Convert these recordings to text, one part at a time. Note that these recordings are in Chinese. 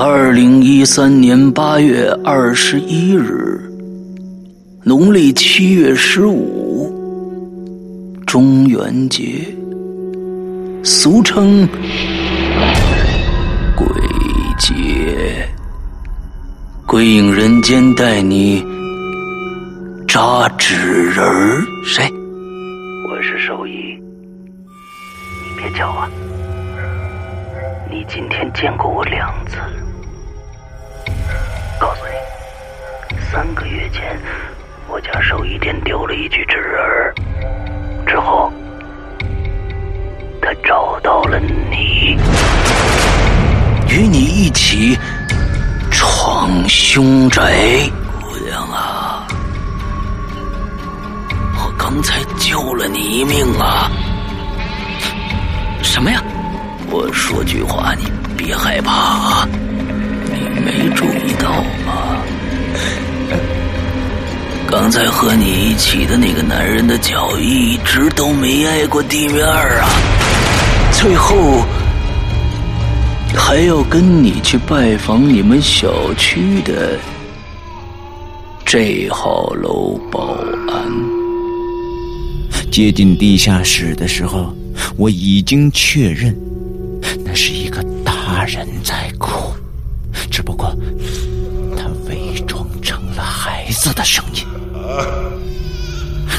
二零一三年八月二十一日，农历七月十五，中元节，俗称鬼节。鬼影人间带你扎纸人，谁？我是兽医，你别叫我！你今天见过我两次。告诉你，三个月前我家兽医店丢了一具纸人，之后他找到了你，与你一起。闯凶宅，姑娘啊！我刚才救了你一命啊！什么呀？我说句话，你别害怕啊！没注意到吗？刚才和你一起的那个男人的脚一直都没挨过地面啊！最后。还要跟你去拜访你们小区的这号楼保安。接近地下室的时候，我已经确认，那是一个大人在哭，只不过他伪装成了孩子的声音。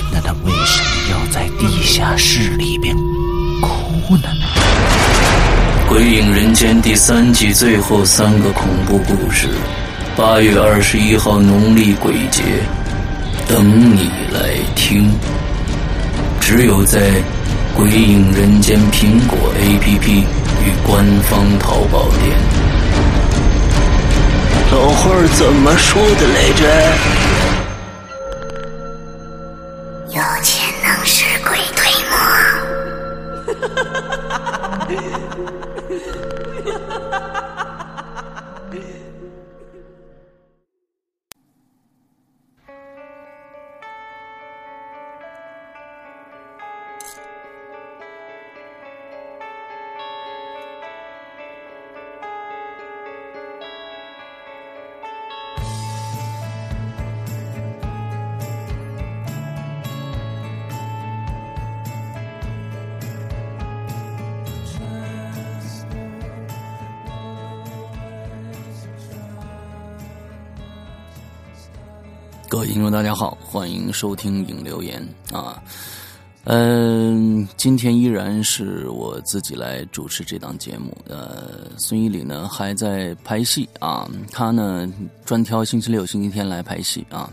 那他为什么要在地下室里边哭呢？《鬼影人间》第三季最后三个恐怖故事，八月二十一号农历鬼节，等你来听。只有在《鬼影人间》苹果 APP 与官方淘宝店。老话怎么说的来着？各位听众，大家好，欢迎收听影留言啊。嗯，今天依然是我自己来主持这档节目。呃，孙一礼呢还在拍戏啊，他呢专挑星期六、星期天来拍戏啊，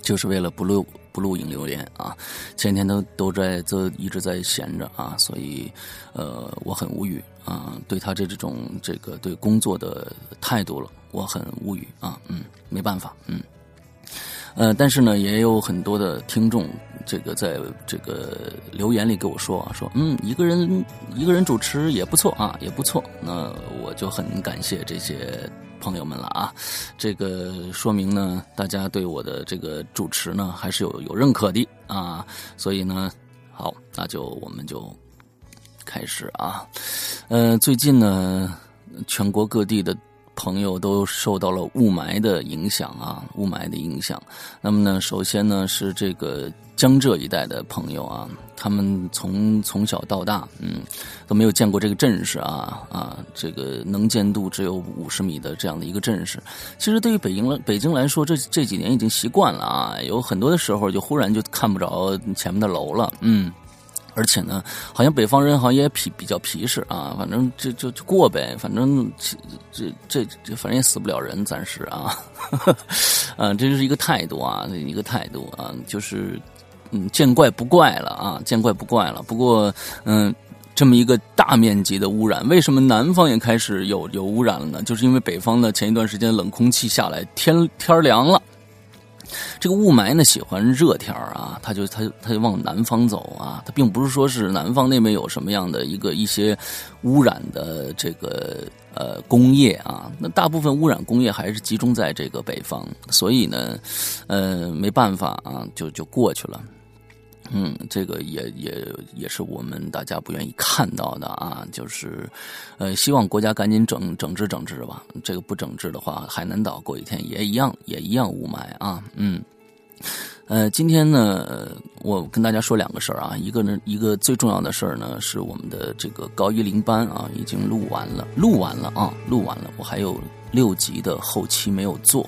就是为了不录不录影留言啊。前天都都在都一直在闲着啊，所以呃我很无语啊，对他这种这个对工作的态度了，我很无语啊，嗯，没办法，嗯。呃，但是呢，也有很多的听众，这个在这个留言里给我说啊，说嗯，一个人一个人主持也不错啊，也不错。那我就很感谢这些朋友们了啊，这个说明呢，大家对我的这个主持呢还是有有认可的啊。所以呢，好，那就我们就开始啊。呃，最近呢，全国各地的。朋友都受到了雾霾的影响啊，雾霾的影响。那么呢，首先呢是这个江浙一带的朋友啊，他们从从小到大，嗯，都没有见过这个阵势啊啊，这个能见度只有五十米的这样的一个阵势。其实对于北京来北京来说，这这几年已经习惯了啊，有很多的时候就忽然就看不着前面的楼了，嗯。而且呢，好像北方人好像也皮比较皮实啊，反正就就就过呗，反正这这这反正也死不了人，暂时啊，啊，这就是一个态度啊，一个态度啊，就是嗯，见怪不怪了啊，见怪不怪了。不过嗯，这么一个大面积的污染，为什么南方也开始有有污染了呢？就是因为北方呢前一段时间冷空气下来，天天凉了。这个雾霾呢，喜欢热天啊，它就它它就往南方走啊，它并不是说是南方那边有什么样的一个一些污染的这个呃工业啊，那大部分污染工业还是集中在这个北方，所以呢，呃，没办法啊，就就过去了。嗯，这个也也也是我们大家不愿意看到的啊，就是，呃，希望国家赶紧整整治整治吧。这个不整治的话，海南岛过几天也一样也一样雾霾啊。嗯，呃，今天呢，我跟大家说两个事儿啊，一个呢，一个最重要的事儿呢，是我们的这个高一零班啊，已经录完了，录完了啊，录完了，我还有六集的后期没有做。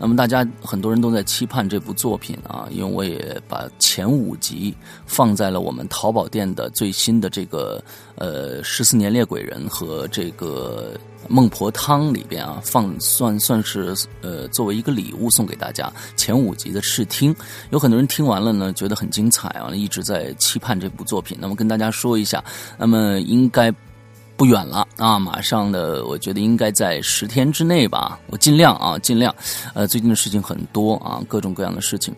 那么大家很多人都在期盼这部作品啊，因为我也把前五集放在了我们淘宝店的最新的这个呃十四年猎鬼人和这个孟婆汤里边啊，放算算是呃作为一个礼物送给大家前五集的试听。有很多人听完了呢，觉得很精彩啊，一直在期盼这部作品。那么跟大家说一下，那么应该。不远了啊，马上的，我觉得应该在十天之内吧，我尽量啊，尽量。呃，最近的事情很多啊，各种各样的事情，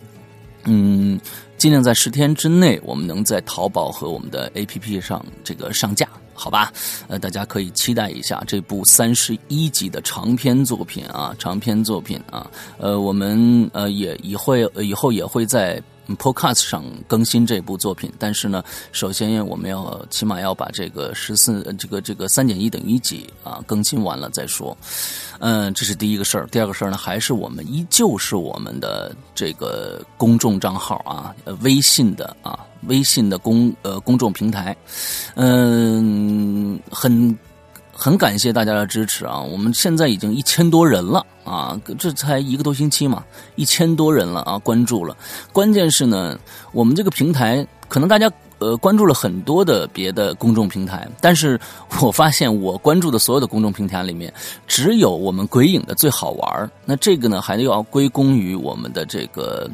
嗯，尽量在十天之内，我们能在淘宝和我们的 APP 上这个上架，好吧？呃，大家可以期待一下这部三十一集的长篇作品啊，长篇作品啊，呃，我们呃也以会以后也会在。Podcast 上更新这部作品，但是呢，首先我们要起码要把这个十四这个这个三减一等于几啊更新完了再说。嗯，这是第一个事儿。第二个事儿呢，还是我们依旧是我们的这个公众账号啊，微信的啊，微信的公呃公众平台。嗯，很。很感谢大家的支持啊！我们现在已经一千多人了啊，这才一个多星期嘛，一千多人了啊，关注了。关键是呢，我们这个平台可能大家呃关注了很多的别的公众平台，但是我发现我关注的所有的公众平台里面，只有我们鬼影的最好玩那这个呢，还得要归功于我们的这个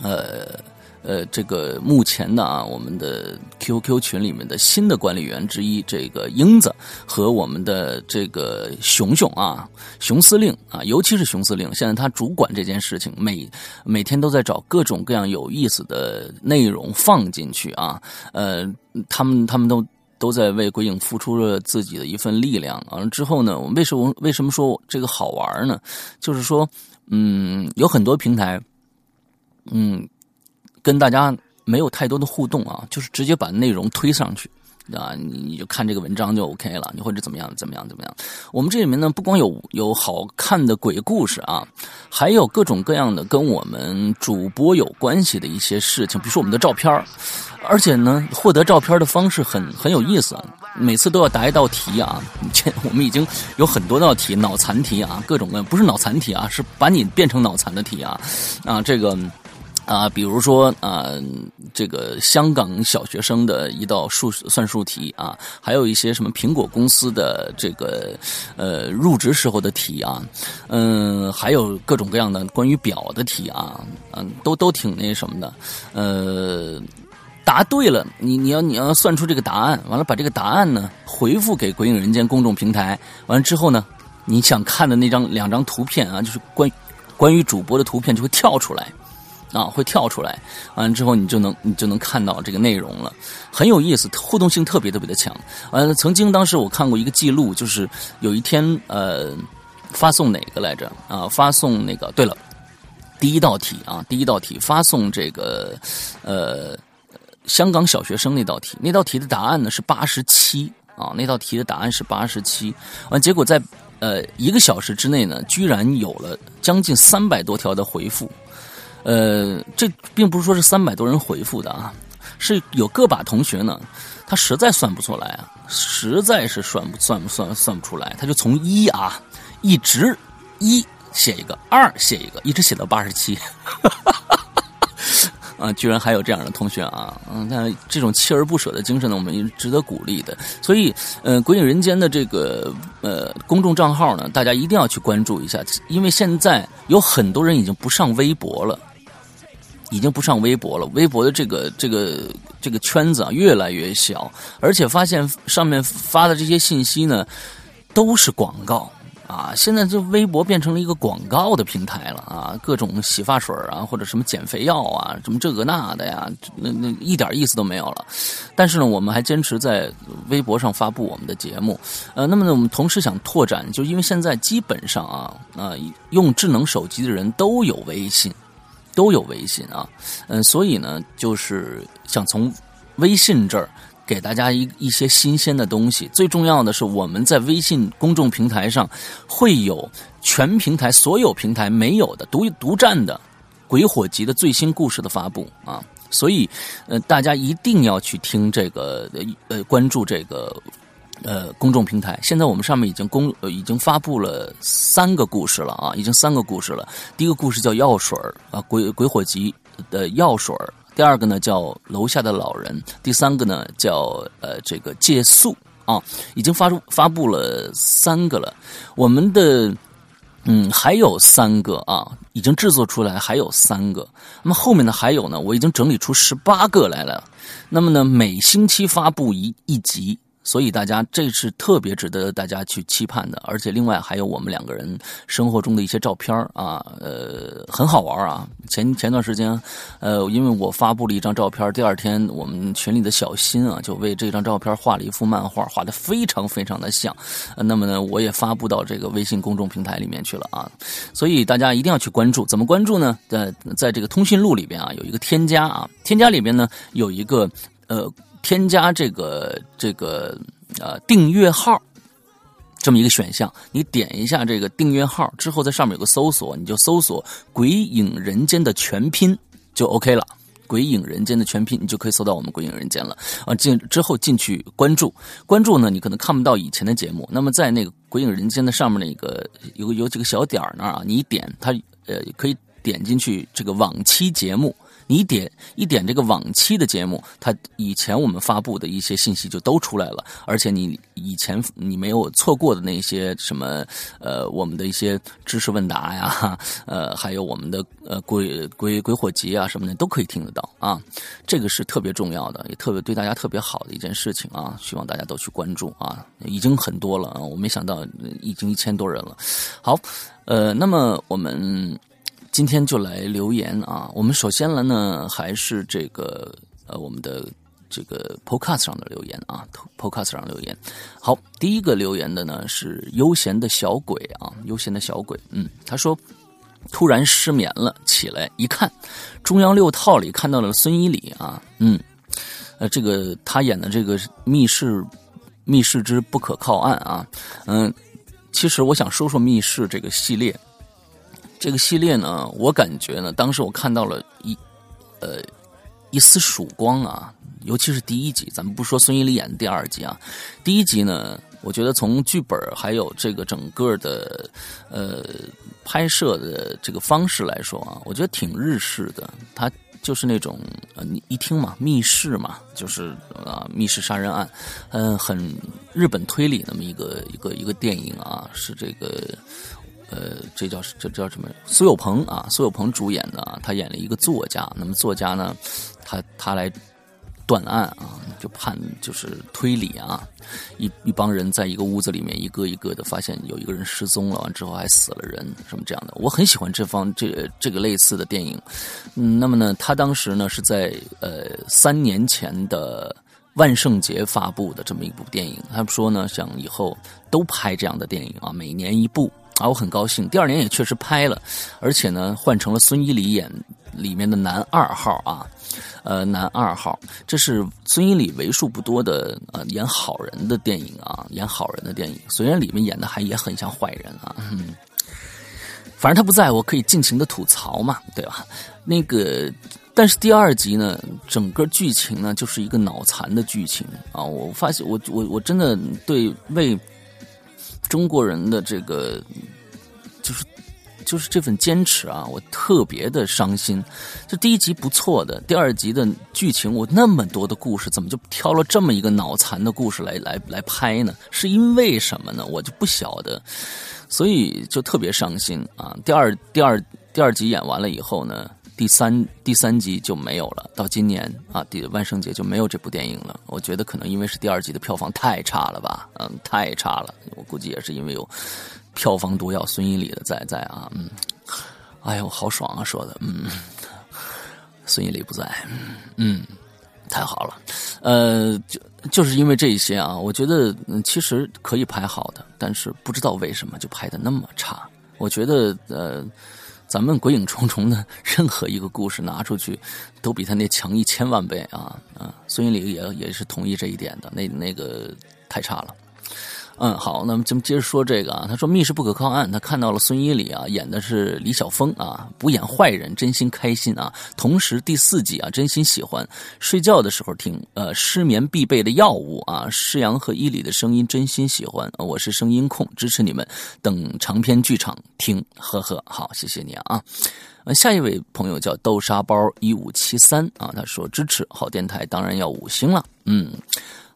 呃。呃，这个目前的啊，我们的 QQ 群里面的新的管理员之一，这个英子和我们的这个熊熊啊，熊司令啊，尤其是熊司令，现在他主管这件事情，每每天都在找各种各样有意思的内容放进去啊。呃，他们他们都都在为鬼影付出了自己的一份力量。完了之后呢，我们为什么为什么说这个好玩呢？就是说，嗯，有很多平台，嗯。跟大家没有太多的互动啊，就是直接把内容推上去啊，你你就看这个文章就 OK 了，你或者怎么样怎么样怎么样。我们这里面呢，不光有有好看的鬼故事啊，还有各种各样的跟我们主播有关系的一些事情，比如说我们的照片而且呢，获得照片的方式很很有意思，每次都要答一道题啊。这我们已经有很多道题，脑残题啊，各种各样不是脑残题啊，是把你变成脑残的题啊啊，这个。啊，比如说啊，这个香港小学生的一道数算术题啊，还有一些什么苹果公司的这个呃入职时候的题啊，嗯，还有各种各样的关于表的题啊，嗯，都都挺那什么的，呃，答对了，你你要你要算出这个答案，完了把这个答案呢回复给鬼影人间公众平台，完了之后呢，你想看的那张两张图片啊，就是关关于主播的图片就会跳出来。啊，会跳出来，完了之后你就能你就能看到这个内容了，很有意思，互动性特别特别的强。完了，曾经当时我看过一个记录，就是有一天呃，发送哪个来着啊？发送那个对了，第一道题啊，第一道题发送这个呃香港小学生那道题，那道题的答案呢是八十七啊，那道题的答案是八十七，完结果在呃一个小时之内呢，居然有了将近三百多条的回复。呃，这并不是说是三百多人回复的啊，是有个把同学呢，他实在算不出来啊，实在是算不算不算算不出来，他就从一啊一直一写一个，二写一个，一直写到八十七，啊，居然还有这样的同学啊，嗯，那这种锲而不舍的精神呢，我们也值得鼓励的。所以，呃，鬼影人间的这个呃公众账号呢，大家一定要去关注一下，因为现在有很多人已经不上微博了。已经不上微博了，微博的这个这个这个圈子啊越来越小，而且发现上面发的这些信息呢都是广告啊！现在这微博变成了一个广告的平台了啊！各种洗发水啊，或者什么减肥药啊，什么这个那的呀，那那一点意思都没有了。但是呢，我们还坚持在微博上发布我们的节目。呃，那么呢，我们同时想拓展，就因为现在基本上啊啊，用智能手机的人都有微信。都有微信啊，嗯，所以呢，就是想从微信这儿给大家一一些新鲜的东西。最重要的是，我们在微信公众平台上会有全平台所有平台没有的独独占的鬼火集的最新故事的发布啊。所以，呃，大家一定要去听这个，呃，关注这个，呃，公众平台。现在我们上面已经公，呃，已经发布了三个故事了啊，已经三个故事了。第一个故事叫药水啊，鬼鬼火集的药水第二个呢叫楼下的老人，第三个呢叫呃这个借宿啊，已经发出发布了三个了。我们的。嗯，还有三个啊，已经制作出来，还有三个。那么后面呢？还有呢？我已经整理出十八个来了。那么呢，每星期发布一一集。所以大家这是特别值得大家去期盼的，而且另外还有我们两个人生活中的一些照片啊，呃，很好玩啊。前前段时间，呃，因为我发布了一张照片，第二天我们群里的小新啊，就为这张照片画了一幅漫画，画的非常非常的像。那么呢，我也发布到这个微信公众平台里面去了啊。所以大家一定要去关注，怎么关注呢？在在这个通讯录里边啊，有一个添加啊，添加里边呢有一个呃。添加这个这个呃订阅号这么一个选项，你点一下这个订阅号之后，在上面有个搜索，你就搜索“鬼影人间”的全拼就 OK 了。“鬼影人间”的全拼，你就可以搜到我们“鬼影人间”了啊。进之后进去关注，关注呢，你可能看不到以前的节目。那么在那个“鬼影人间”的上面那个有有几个小点那儿啊，你一点它呃可以点进去这个往期节目。你点一点这个往期的节目，它以前我们发布的一些信息就都出来了，而且你以前你没有错过的那些什么呃，我们的一些知识问答呀，呃，还有我们的呃鬼鬼鬼火集啊什么的都可以听得到啊，这个是特别重要的，也特别对大家特别好的一件事情啊，希望大家都去关注啊，已经很多了啊，我没想到已经一千多人了，好，呃，那么我们。今天就来留言啊！我们首先来呢，还是这个呃，我们的这个 Podcast 上的留言啊，Podcast 上留言。好，第一个留言的呢是悠闲的小鬼啊，悠闲的小鬼，嗯，他说突然失眠了，起来一看，中央六套里看到了孙一礼啊，嗯，呃，这个他演的这个密室密室之不可靠案啊，嗯，其实我想说说密室这个系列。这个系列呢，我感觉呢，当时我看到了一，呃，一丝曙光啊，尤其是第一集，咱们不说孙一礼演的第二集啊，第一集呢，我觉得从剧本还有这个整个的呃拍摄的这个方式来说啊，我觉得挺日式的，它就是那种，你一听嘛，密室嘛，就是啊，密室杀人案，嗯，很日本推理那么一个一个一个电影啊，是这个。呃，这叫这叫什么？苏有朋啊，苏有朋主演的，他演了一个作家。那么作家呢，他他来断案啊，就判就是推理啊，一一帮人在一个屋子里面，一个一个的发现有一个人失踪了，完之后还死了人，什么这样的。我很喜欢这方这这个类似的电影。嗯，那么呢，他当时呢是在呃三年前的万圣节发布的这么一部电影。他们说呢，想以后都拍这样的电影啊，每年一部。啊，我很高兴，第二年也确实拍了，而且呢，换成了孙一礼演里面的男二号啊，呃，男二号，这是孙一礼为数不多的呃演好人的电影啊，演好人的电影，虽然里面演的还也很像坏人啊，嗯，反正他不在我可以尽情的吐槽嘛，对吧？那个，但是第二集呢，整个剧情呢就是一个脑残的剧情啊，我发现我我我真的对为。中国人的这个，就是这份坚持啊，我特别的伤心。就第一集不错的，第二集的剧情，我那么多的故事，怎么就挑了这么一个脑残的故事来来来拍呢？是因为什么呢？我就不晓得，所以就特别伤心啊。第二第二第二集演完了以后呢？第三第三集就没有了，到今年啊，第万圣节就没有这部电影了。我觉得可能因为是第二集的票房太差了吧，嗯，太差了。我估计也是因为有票房毒药孙一礼的在在啊，嗯，哎呦，好爽啊，说的，嗯，孙一礼不在，嗯，太好了，呃，就就是因为这些啊，我觉得其实可以拍好的，但是不知道为什么就拍的那么差。我觉得呃。咱们鬼影重重的任何一个故事拿出去，都比他那强一千万倍啊啊！孙一礼也也是同意这一点的，那那个太差了。嗯，好，那么咱们接着说这个啊。他说《密室不可靠案》，他看到了孙一礼啊演的是李晓峰啊，不演坏人，真心开心啊。同时第四季啊，真心喜欢，睡觉的时候听，呃，失眠必备的药物啊。施阳和伊里的声音真心喜欢，我是声音控，支持你们，等长篇剧场听，呵呵，好，谢谢你啊。呃，下一位朋友叫豆沙包一五七三啊，他说支持好电台，当然要五星了，嗯。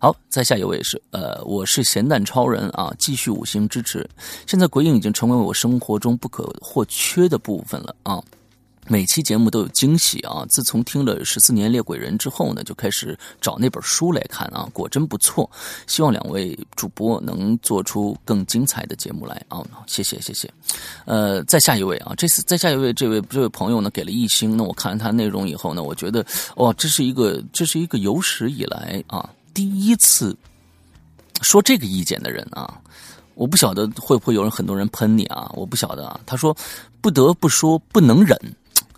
好，再下一位是呃，我是咸蛋超人啊，继续五星支持。现在鬼影已经成为我生活中不可或缺的部分了啊，每期节目都有惊喜啊。自从听了十四年猎鬼人之后呢，就开始找那本书来看啊，果真不错。希望两位主播能做出更精彩的节目来啊，谢谢谢谢。呃，再下一位啊，这次再下一位这位这位朋友呢给了一星，那我看了他内容以后呢，我觉得哇，这是一个这是一个有史以来啊。第一次说这个意见的人啊，我不晓得会不会有人很多人喷你啊，我不晓得啊。他说不得不说不能忍，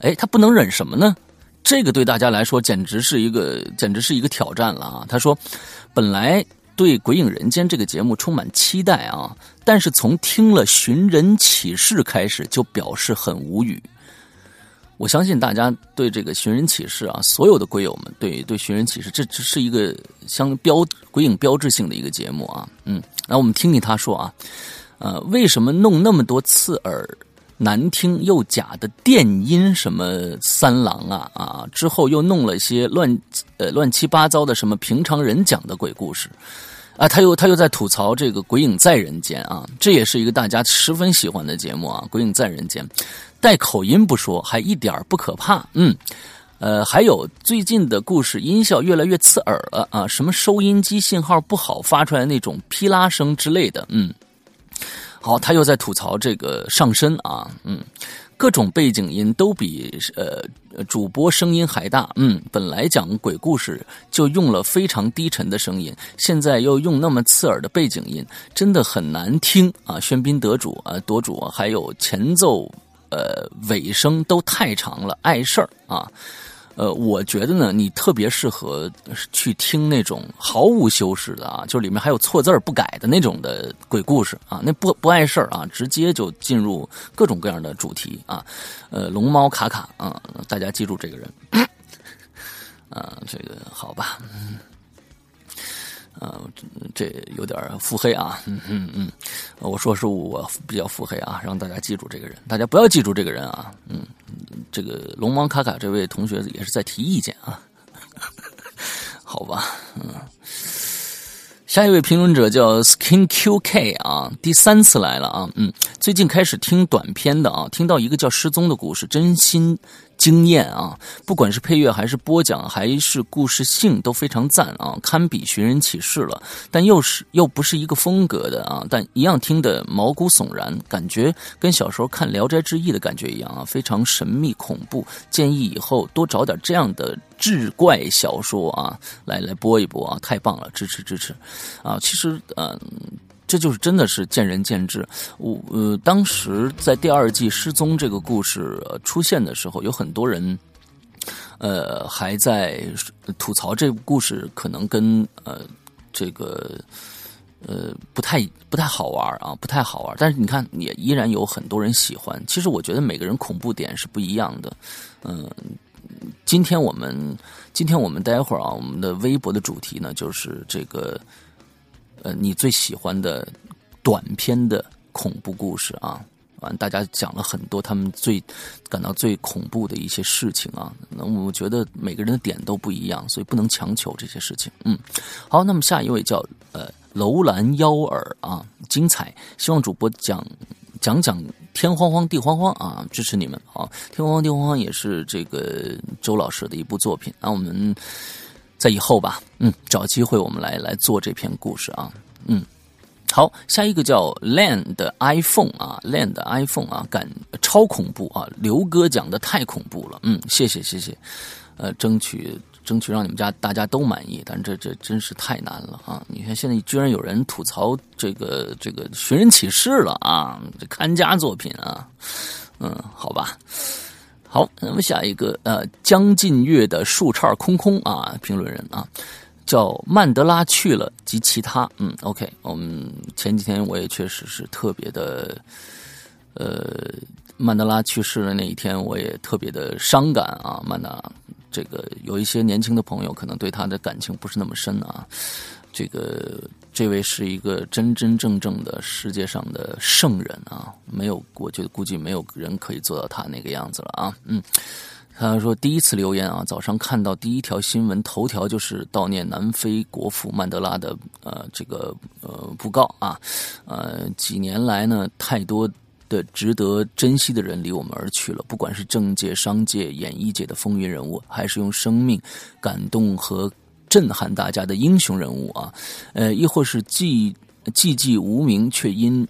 哎，他不能忍什么呢？这个对大家来说简直是一个简直是一个挑战了啊。他说本来对《鬼影人间》这个节目充满期待啊，但是从听了《寻人启事》开始就表示很无语。我相信大家对这个寻人启事啊，所有的鬼友们对对寻人启事，这这是一个相标鬼影标志性的一个节目啊。嗯，那我们听听他说啊，呃，为什么弄那么多刺耳、难听又假的电音什么三郎啊啊？之后又弄了一些乱呃乱七八糟的什么平常人讲的鬼故事啊？他又他又在吐槽这个《鬼影在人间》啊，这也是一个大家十分喜欢的节目啊，《鬼影在人间》。带口音不说，还一点不可怕。嗯，呃，还有最近的故事音效越来越刺耳了啊，什么收音机信号不好发出来那种噼啦声之类的。嗯，好，他又在吐槽这个上身啊，嗯，各种背景音都比呃主播声音还大。嗯，本来讲鬼故事就用了非常低沉的声音，现在又用那么刺耳的背景音，真的很难听啊。喧宾得主啊，夺主啊还有前奏。呃，尾声都太长了，碍事儿啊。呃，我觉得呢，你特别适合去听那种毫无修饰的啊，就里面还有错字儿不改的那种的鬼故事啊，那不不碍事儿啊，直接就进入各种各样的主题啊。呃，龙猫卡卡啊，大家记住这个人。啊，这个好吧。啊，这有点腹黑啊，嗯嗯嗯，我说是我比较腹黑啊，让大家记住这个人，大家不要记住这个人啊，嗯，这个龙王卡卡这位同学也是在提意见啊，好吧，嗯，下一位评论者叫 Skin QK 啊，第三次来了啊，嗯，最近开始听短片的啊，听到一个叫失踪的故事，真心。惊艳啊！不管是配乐还是播讲，还是故事性都非常赞啊，堪比寻人启事了。但又是又不是一个风格的啊，但一样听得毛骨悚然，感觉跟小时候看《聊斋志异》的感觉一样啊，非常神秘恐怖。建议以后多找点这样的志怪小说啊，来来播一播啊，太棒了，支持支持啊！其实嗯。这就是真的是见仁见智。我呃，当时在第二季失踪这个故事出现的时候，有很多人，呃，还在吐槽这个故事可能跟呃这个呃不太不太好玩啊，不太好玩。但是你看，也依然有很多人喜欢。其实我觉得每个人恐怖点是不一样的。嗯，今天我们今天我们待会儿啊，我们的微博的主题呢，就是这个。呃，你最喜欢的短篇的恐怖故事啊？完，大家讲了很多他们最感到最恐怖的一些事情啊。那我觉得每个人的点都不一样，所以不能强求这些事情。嗯，好，那么下一位叫呃楼兰幺耳啊，精彩，希望主播讲讲讲天荒荒地荒荒啊，支持你们啊！天荒荒地荒荒也是这个周老师的一部作品那我们。在以后吧，嗯，找机会我们来来做这篇故事啊，嗯，好，下一个叫 Land iPhone 啊，Land iPhone 啊，感超恐怖啊，刘哥讲的太恐怖了，嗯，谢谢谢谢，呃，争取争取让你们家大家都满意，但这这真是太难了啊！你看现在居然有人吐槽这个这个寻人启事了啊，这看家作品啊，嗯，好吧。好，那么下一个呃，江近月的树杈空空啊，评论人啊，叫曼德拉去了及其他。嗯，OK，我们前几天我也确实是特别的，呃，曼德拉去世的那一天，我也特别的伤感啊。曼达这个有一些年轻的朋友可能对他的感情不是那么深啊。这个这位是一个真真正正的世界上的圣人啊，没有，我觉得估计没有人可以做到他那个样子了啊。嗯，他说第一次留言啊，早上看到第一条新闻头条就是悼念南非国父曼德拉的呃这个呃布告啊，呃几年来呢，太多的值得珍惜的人离我们而去了，不管是政界、商界、演艺界的风云人物，还是用生命感动和。震撼大家的英雄人物啊，呃，亦或是寂寂寂无名却因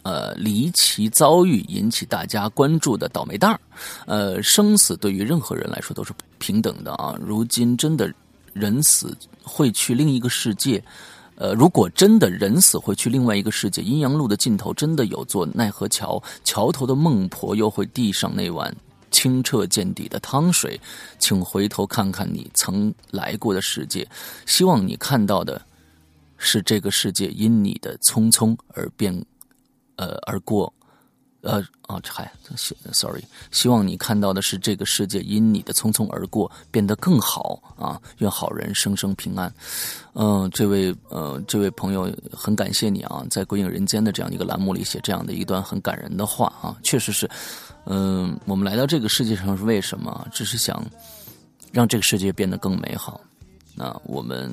呃离奇遭遇引起大家关注的倒霉蛋儿，呃，生死对于任何人来说都是平等的啊。如今真的人死会去另一个世界，呃，如果真的人死会去另外一个世界，阴阳路的尽头真的有座奈何桥，桥头的孟婆又会递上那碗。清澈见底的汤水，请回头看看你曾来过的世界。希望你看到的是这个世界因你的匆匆而变，呃而过，呃啊，嗨，sorry，希望你看到的是这个世界因你的匆匆而过变得更好啊！愿好人生生平安。嗯，这位呃，这位朋友很感谢你啊，在《鬼影人间》的这样一个栏目里写这样的一段很感人的话啊，确实是。嗯，我们来到这个世界上是为什么？只是想让这个世界变得更美好。那我们，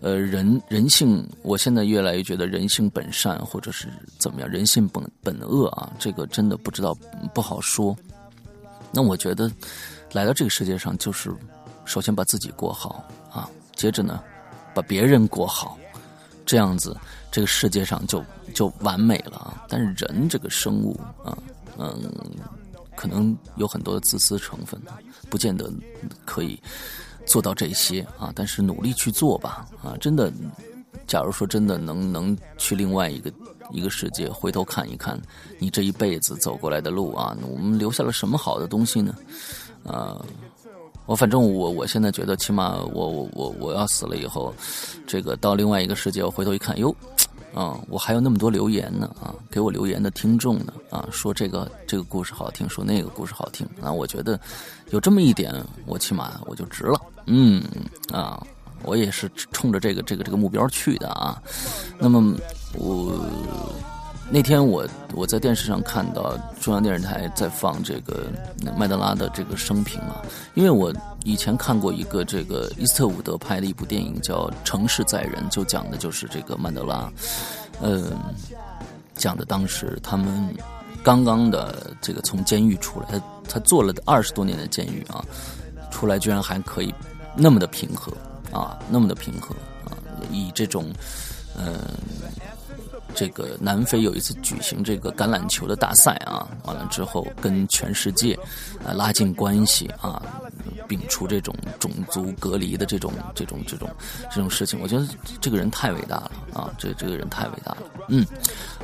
呃，人人性，我现在越来越觉得人性本善，或者是怎么样，人性本本恶啊，这个真的不知道不好说。那我觉得来到这个世界上，就是首先把自己过好啊，接着呢，把别人过好，这样子这个世界上就就完美了啊。但是人这个生物啊。嗯，可能有很多的自私成分，不见得可以做到这些啊。但是努力去做吧啊！真的，假如说真的能能去另外一个一个世界，回头看一看你这一辈子走过来的路啊，我们留下了什么好的东西呢？啊，我反正我我现在觉得，起码我我我我要死了以后，这个到另外一个世界，我回头一看，哟。啊，我还有那么多留言呢啊，给我留言的听众呢啊，说这个这个故事好听，说那个故事好听啊，我觉得有这么一点，我起码我就值了，嗯啊，我也是冲着这个这个这个目标去的啊，那么我。那天我我在电视上看到中央电视台在放这个麦德拉的这个生平啊，因为我以前看过一个这个伊斯特伍德拍的一部电影叫《城市在人》，就讲的就是这个曼德拉，嗯，讲的当时他们刚刚的这个从监狱出来，他他坐了二十多年的监狱啊，出来居然还可以那么的平和啊，那么的平和啊，以这种嗯。这个南非有一次举行这个橄榄球的大赛啊，完了之后跟全世界啊拉近关系啊，摒除这种种族隔离的这种这种这种这种事情，我觉得这个人太伟大了啊，这这个人太伟大了。嗯，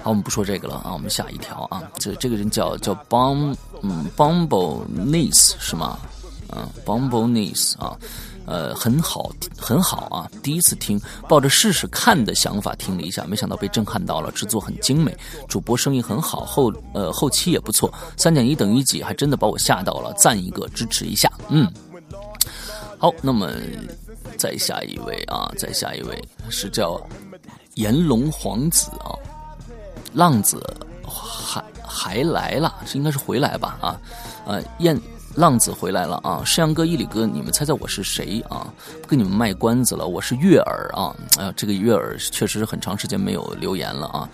好，我们不说这个了啊，我们下一条啊，这这个人叫叫 Bum 嗯 Bumble Niece 是吗？嗯，Bumble Niece 啊。呃，很好，很好啊！第一次听，抱着试试看的想法听了一下，没想到被震撼到了。制作很精美，主播声音很好，后呃后期也不错。三减一等于几？还真的把我吓到了，赞一个，支持一下。嗯，好，那么再下一位啊，再下一位是叫炎龙皇子啊，浪子还还来了，这应该是回来吧？啊，呃，燕。浪子回来了啊！山羊哥、伊里哥，你们猜猜我是谁啊？不跟你们卖关子了，我是悦耳啊！哎呀，这个悦耳确实很长时间没有留言了啊。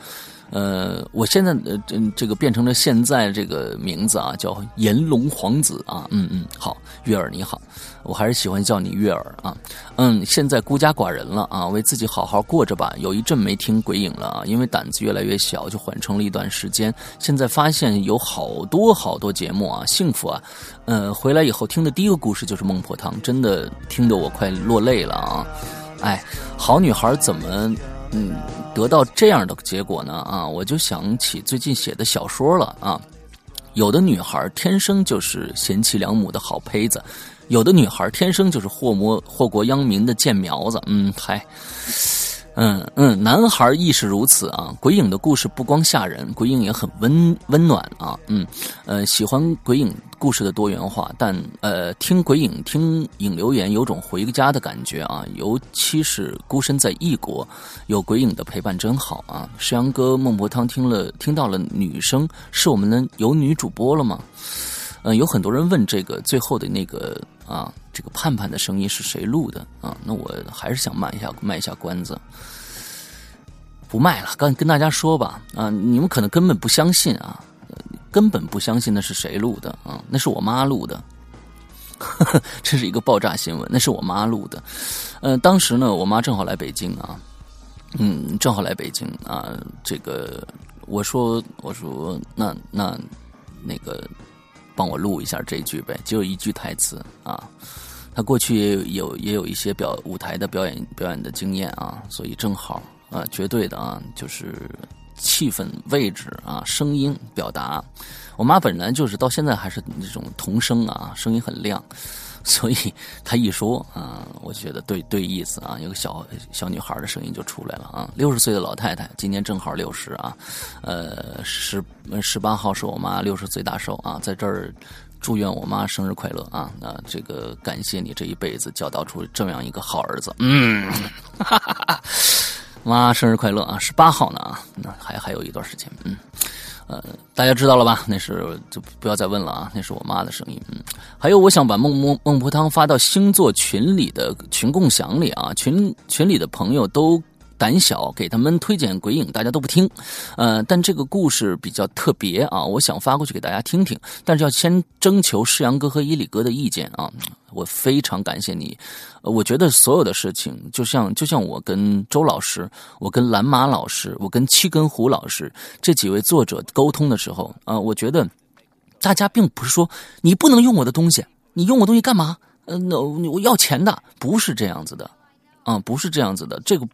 呃，我现在呃这这个变成了现在这个名字啊，叫炎龙皇子啊。嗯嗯，好，月儿你好。我还是喜欢叫你月儿啊，嗯，现在孤家寡人了啊，为自己好好过着吧。有一阵没听鬼影了啊，因为胆子越来越小，就缓冲了一段时间。现在发现有好多好多节目啊，幸福啊。呃，回来以后听的第一个故事就是孟婆汤，真的听得我快落泪了啊。哎，好女孩怎么嗯得到这样的结果呢？啊，我就想起最近写的小说了啊。有的女孩天生就是贤妻良母的好胚子，有的女孩天生就是祸国祸国殃民的贱苗子。嗯，嗨。嗯嗯，男孩亦是如此啊！鬼影的故事不光吓人，鬼影也很温温暖啊。嗯，呃，喜欢鬼影故事的多元化，但呃，听鬼影听影留言有种回家的感觉啊！尤其是孤身在异国，有鬼影的陪伴真好啊！石阳哥孟婆汤听了听到了女生，是我们的有女主播了吗？嗯，有很多人问这个最后的那个啊，这个盼盼的声音是谁录的啊？那我还是想卖一下卖一下关子，不卖了，跟跟大家说吧啊，你们可能根本不相信啊，根本不相信那是谁录的啊？那是我妈录的，这是一个爆炸新闻，那是我妈录的。嗯，当时呢，我妈正好来北京啊，嗯，正好来北京啊，这个我说我说那那那个。帮我录一下这句呗，只有一句台词啊。他过去也有也有一些表舞台的表演表演的经验啊，所以正好啊，绝对的啊，就是气氛、位置啊、声音表达。我妈本来就是到现在还是那种童声啊，声音很亮。所以他一说啊，我觉得对对意思啊，有个小小女孩的声音就出来了啊。六十岁的老太太，今年正好六十啊，呃，十十八号是我妈六十岁大寿啊，在这儿祝愿我妈生日快乐啊！那这个感谢你这一辈子教导出这样一个好儿子，嗯，哈哈哈妈生日快乐啊！十八号呢啊，那还还有一段时间，嗯。呃，大家知道了吧？那是就不要再问了啊！那是我妈的声音。嗯，还有，我想把孟孟孟婆汤发到星座群里的群共享里啊，群群里的朋友都。胆小，给他们推荐鬼影，大家都不听。呃，但这个故事比较特别啊，我想发过去给大家听听，但是要先征求世阳哥和伊里哥的意见啊。我非常感谢你，我觉得所有的事情，就像就像我跟周老师，我跟蓝马老师，我跟七根胡老师这几位作者沟通的时候啊，我觉得大家并不是说你不能用我的东西，你用我东西干嘛？嗯，那我要钱的，不是这样子的。啊，不是这样子的。这个，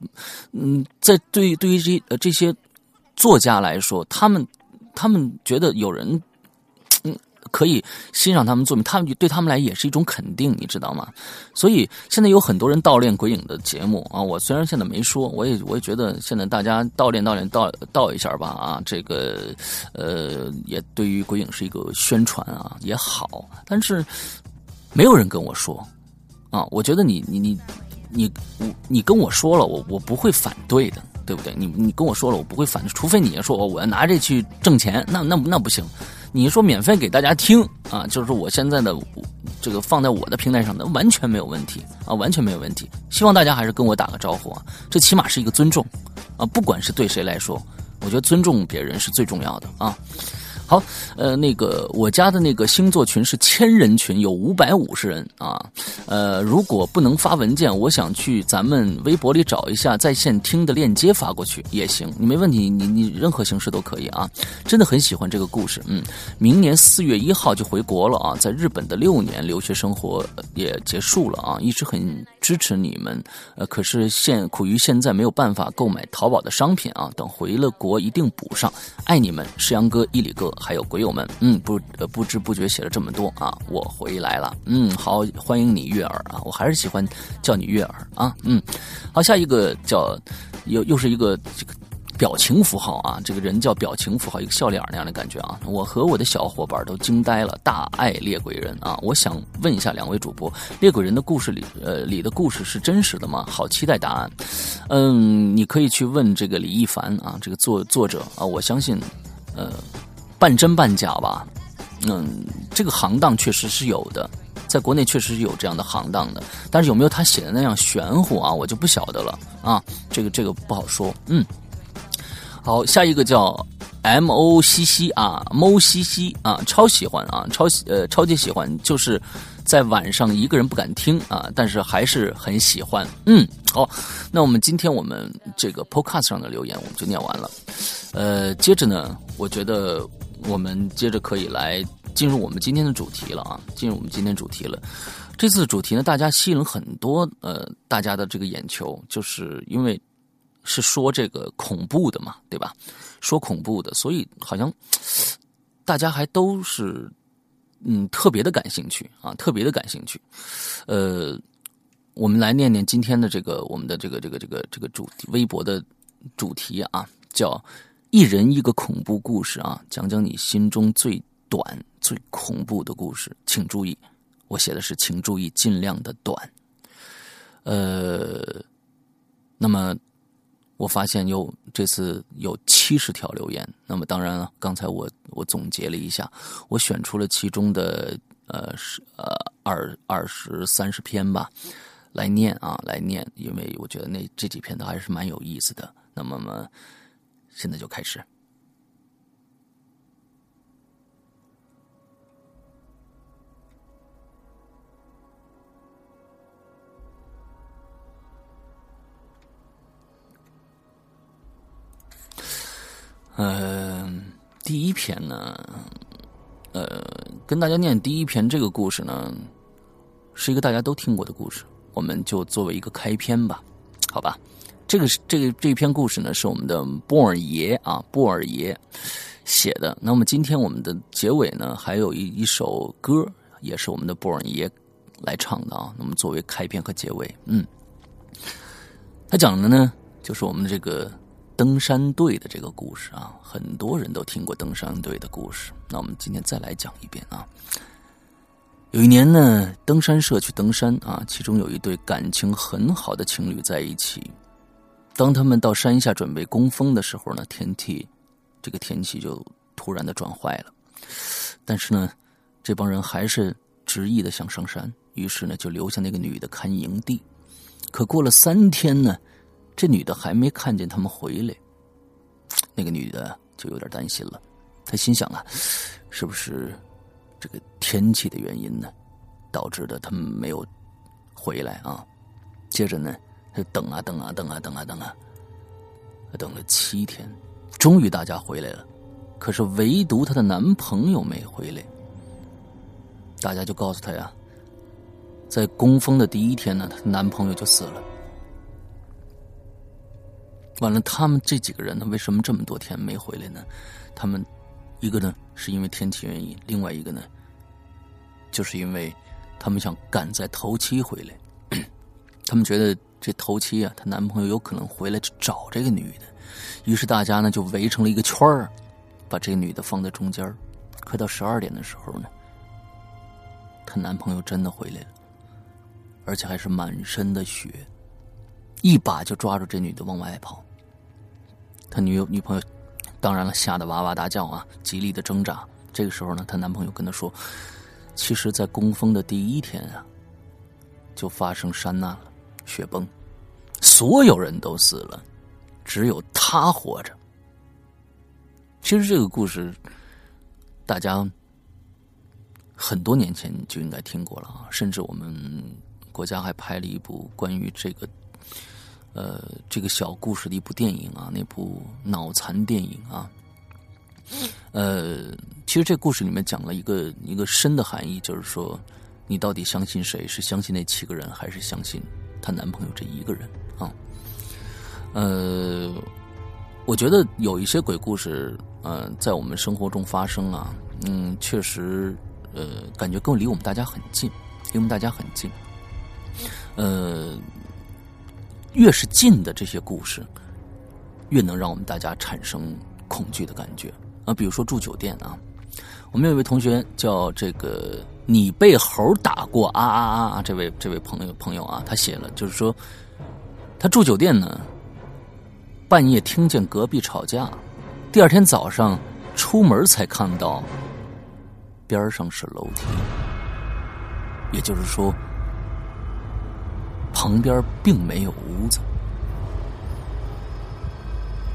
嗯，在对于对于这呃这些作家来说，他们他们觉得有人嗯可以欣赏他们作品，他们对他们来也是一种肯定，你知道吗？所以现在有很多人悼念鬼影的节目啊。我虽然现在没说，我也我也觉得现在大家悼念悼念悼悼一下吧啊。这个呃，也对于鬼影是一个宣传啊，也好。但是没有人跟我说啊，我觉得你你。你你我你跟我说了，我我不会反对的，对不对？你你跟我说了，我不会反对，除非你说我要拿这去挣钱，那那那不行。你说免费给大家听啊，就是我现在的这个放在我的平台上的完全没有问题啊，完全没有问题。希望大家还是跟我打个招呼啊，这起码是一个尊重啊，不管是对谁来说，我觉得尊重别人是最重要的啊。好，呃，那个我家的那个星座群是千人群，有五百五十人啊。呃，如果不能发文件，我想去咱们微博里找一下在线听的链接发过去也行，你没问题，你你任何形式都可以啊。真的很喜欢这个故事，嗯，明年四月一号就回国了啊，在日本的六年留学生活也结束了啊，一直很支持你们，呃，可是现苦于现在没有办法购买淘宝的商品啊，等回了国一定补上，爱你们，石阳哥、伊里哥。还有鬼友们，嗯，不呃不知不觉写了这么多啊，我回来了，嗯，好，欢迎你悦耳啊，我还是喜欢叫你悦耳啊，嗯，好，下一个叫又又是一个这个。表情符号啊，这个人叫表情符号，一个笑脸那样的感觉啊。我和我的小伙伴都惊呆了，大爱猎鬼人啊！我想问一下两位主播，猎鬼人的故事里，呃，里的故事是真实的吗？好期待答案。嗯，你可以去问这个李一凡啊，这个作作者啊，我相信，呃。半真半假吧，嗯，这个行当确实是有的，在国内确实是有这样的行当的，但是有没有他写的那样玄乎啊，我就不晓得了。啊，这个这个不好说，嗯，好，下一个叫 M O C C 啊，M O C C 啊，超喜欢啊，超喜呃超级喜欢，就是在晚上一个人不敢听啊，但是还是很喜欢，嗯，好，那我们今天我们这个 Podcast 上的留言我们就念完了，呃，接着呢，我觉得。我们接着可以来进入我们今天的主题了啊！进入我们今天主题了。这次主题呢，大家吸引了很多呃大家的这个眼球，就是因为是说这个恐怖的嘛，对吧？说恐怖的，所以好像大家还都是嗯特别的感兴趣啊，特别的感兴趣。呃，我们来念念今天的这个我们的这个这个这个这个主题微博的主题啊，叫一人一个恐怖故事啊，讲讲你心中最短、最恐怖的故事。请注意，我写的是请注意，尽量的短。呃，那么我发现有这次有七十条留言。那么当然了，刚才我我总结了一下，我选出了其中的呃十呃二二十三十篇吧来念啊来念，因为我觉得那这几篇都还是蛮有意思的。那么么现在就开始。嗯，第一篇呢，呃，跟大家念第一篇这个故事呢，是一个大家都听过的故事，我们就作为一个开篇吧，好吧？这个是这个这篇故事呢，是我们的波尔爷啊，波尔爷写的。那么今天我们的结尾呢，还有一一首歌，也是我们的波尔爷来唱的啊。那么作为开篇和结尾，嗯，他讲的呢，就是我们这个。登山队的这个故事啊，很多人都听过登山队的故事。那我们今天再来讲一遍啊。有一年呢，登山社去登山啊，其中有一对感情很好的情侣在一起。当他们到山下准备攻峰的时候呢，天气这个天气就突然的转坏了。但是呢，这帮人还是执意的想上山，于是呢，就留下那个女的看营地。可过了三天呢。这女的还没看见他们回来，那个女的就有点担心了。她心想啊，是不是这个天气的原因呢，导致的他们没有回来啊？接着呢，等啊等啊等啊等啊等啊，等了七天，终于大家回来了，可是唯独她的男朋友没回来。大家就告诉她呀，在供奉的第一天呢，她男朋友就死了。完了，他们这几个人呢？为什么这么多天没回来呢？他们一个呢是因为天气原因，另外一个呢，就是因为他们想赶在头七回来。他们觉得这头七啊，她男朋友有可能回来去找这个女的，于是大家呢就围成了一个圈儿，把这女的放在中间。快到十二点的时候呢，她男朋友真的回来了，而且还是满身的血，一把就抓住这女的往外跑。他女友女朋友，当然了，吓得哇哇大叫啊，极力的挣扎。这个时候呢，她男朋友跟她说：“其实，在攻封的第一天啊，就发生山难了，雪崩，所有人都死了，只有他活着。”其实这个故事，大家很多年前就应该听过了啊，甚至我们国家还拍了一部关于这个。呃，这个小故事的一部电影啊，那部脑残电影啊，呃，其实这故事里面讲了一个一个深的含义，就是说，你到底相信谁？是相信那七个人，还是相信她男朋友这一个人啊？呃，我觉得有一些鬼故事，呃，在我们生活中发生啊，嗯，确实，呃，感觉更离我们大家很近，离我们大家很近，呃。越是近的这些故事，越能让我们大家产生恐惧的感觉啊！比如说住酒店啊，我们有一位同学叫这个“你被猴打过啊啊啊啊”，这位这位朋友朋友啊，他写了，就是说他住酒店呢，半夜听见隔壁吵架，第二天早上出门才看到边上是楼梯，也就是说。旁边并没有屋子，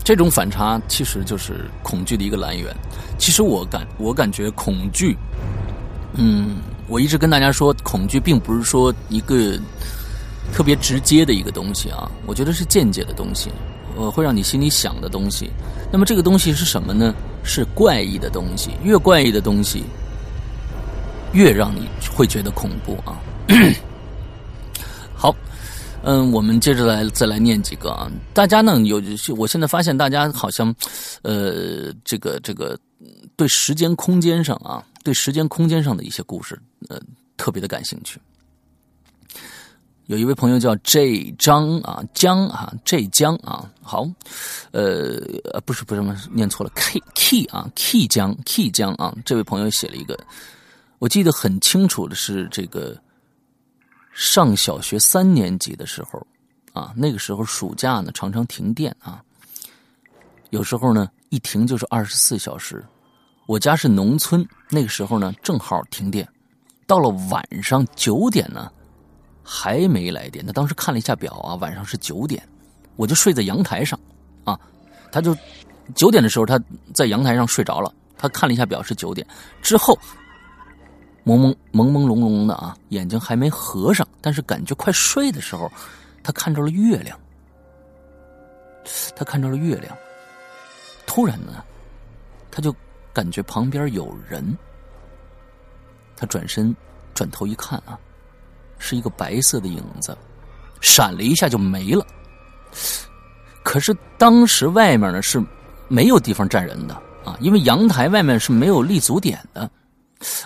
这种反差其实就是恐惧的一个来源。其实我感我感觉恐惧，嗯，我一直跟大家说，恐惧并不是说一个特别直接的一个东西啊，我觉得是间接的东西，呃，会让你心里想的东西。那么这个东西是什么呢？是怪异的东西，越怪异的东西，越让你会觉得恐怖啊。好。嗯，我们接着来再来念几个啊。大家呢有，我现在发现大家好像，呃，这个这个对时间空间上啊，对时间空间上的一些故事，呃，特别的感兴趣。有一位朋友叫 J 张啊江啊 J 江啊好，呃呃不是不是念错了 K K 啊 K 江 K 江啊这位朋友写了一个，我记得很清楚的是这个上小学三年级的时候啊那个时候暑假呢常常停电啊，有时候呢一停就是二十四小时，我家是农村那个时候呢正好停电，到了晚上九点呢。还没来电，他当时看了一下表啊，晚上是九点，我就睡在阳台上，啊，他就九点的时候他在阳台上睡着了，他看了一下表是九点之后，朦朦朦朦胧胧的啊，眼睛还没合上，但是感觉快睡的时候，他看着了月亮，他看着了月亮，突然呢，他就感觉旁边有人，他转身转头一看啊。是一个白色的影子，闪了一下就没了。可是当时外面呢是没有地方站人的啊，因为阳台外面是没有立足点的。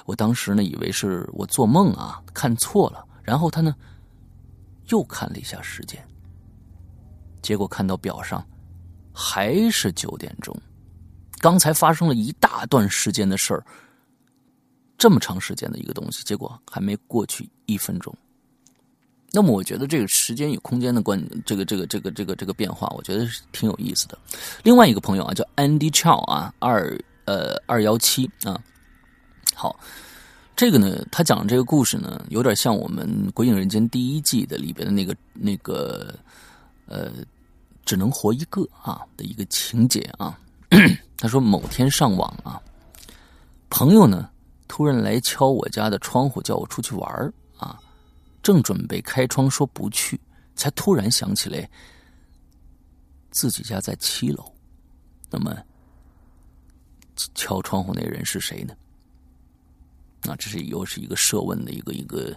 我当时呢以为是我做梦啊，看错了。然后他呢又看了一下时间，结果看到表上还是九点钟。刚才发生了一大段时间的事儿，这么长时间的一个东西，结果还没过去一分钟。那么我觉得这个时间与空间的关，这个这个这个这个这个变化，我觉得是挺有意思的。另外一个朋友啊，叫 Andy Chow 啊，二呃二幺七啊，好，这个呢，他讲的这个故事呢，有点像我们《鬼影人间》第一季的里边的那个那个呃，只能活一个啊的一个情节啊。他说某天上网啊，朋友呢突然来敲我家的窗户，叫我出去玩啊。正准备开窗说不去，才突然想起来自己家在七楼。那么敲窗户那人是谁呢？那这是又是一个设问的一个一个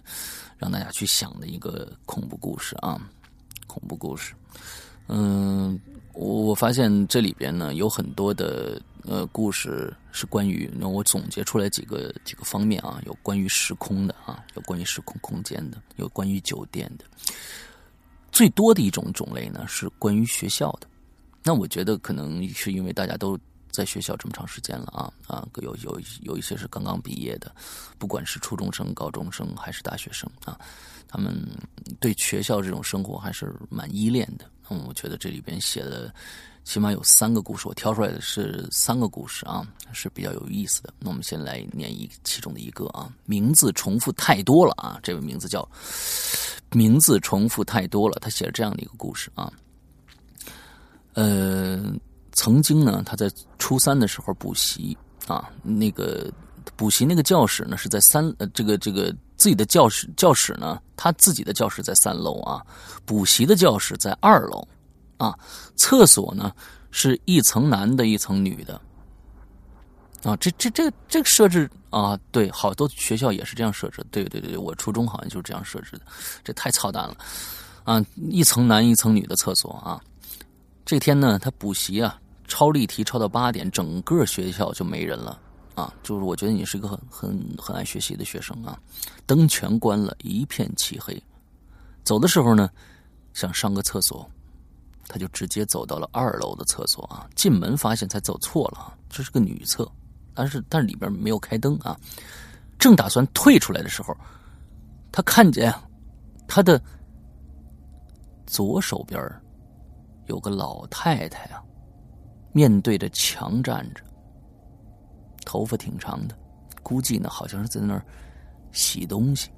让大家去想的一个恐怖故事啊，恐怖故事。嗯，我我发现这里边呢有很多的。呃，故事是关于，那我总结出来几个几个方面啊，有关于时空的啊，有关于时空空间的，有关于酒店的。最多的一种种类呢是关于学校的。那我觉得可能是因为大家都在学校这么长时间了啊啊，有有有一些是刚刚毕业的，不管是初中生、高中生还是大学生啊，他们对学校这种生活还是蛮依恋的。嗯，我觉得这里边写的。起码有三个故事，我挑出来的是三个故事啊，是比较有意思的。那我们先来念一其中的一个啊，名字重复太多了啊，这位名字叫名字重复太多了。他写了这样的一个故事啊，呃，曾经呢，他在初三的时候补习啊，那个补习那个教室呢是在三呃这个这个自己的教室教室呢，他自己的教室在三楼啊，补习的教室在二楼。啊，厕所呢是一层男的，一层女的。啊，这这这这个设置啊，对，好多学校也是这样设置。对对对，我初中好像就是这样设置的，这太操蛋了。啊，一层男一层女的厕所啊。这天呢，他补习啊，抄例题抄到八点，整个学校就没人了。啊，就是我觉得你是一个很很很爱学习的学生啊。灯全关了，一片漆黑。走的时候呢，想上个厕所。他就直接走到了二楼的厕所啊，进门发现才走错了，这是个女厕，但是但里边没有开灯啊。正打算退出来的时候，他看见他的左手边有个老太太啊，面对着墙站着，头发挺长的，估计呢好像是在那儿洗东西。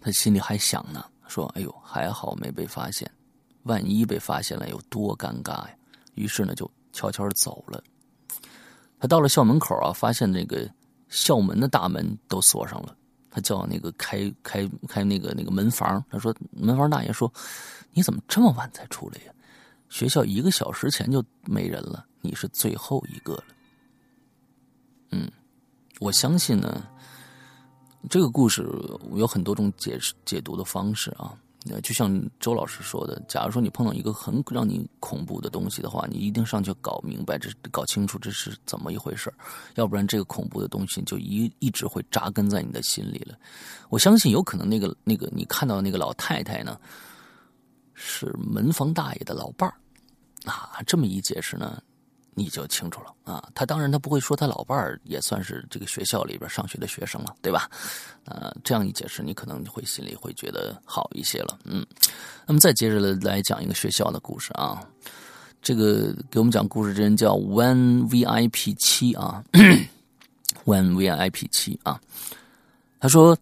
他心里还想呢，说：“哎呦，还好没被发现。”万一被发现了，有多尴尬呀！于是呢，就悄悄走了。他到了校门口啊，发现那个校门的大门都锁上了。他叫那个开开开那个那个门房，他说：“门房大爷说，你怎么这么晚才出来呀？学校一个小时前就没人了，你是最后一个了。”嗯，我相信呢，这个故事有很多种解释解读的方式啊。呃，就像周老师说的，假如说你碰到一个很让你恐怖的东西的话，你一定上去搞明白，这搞清楚这是怎么一回事要不然这个恐怖的东西就一一直会扎根在你的心里了。我相信有可能那个那个你看到那个老太太呢，是门房大爷的老伴儿啊，这么一解释呢。你就清楚了啊，他当然他不会说他老伴儿也算是这个学校里边上学的学生了，对吧？呃，这样一解释，你可能会心里会觉得好一些了。嗯，那么再接着来讲一个学校的故事啊，这个给我们讲故事这人叫 One VIP 七啊，One VIP 七啊，他说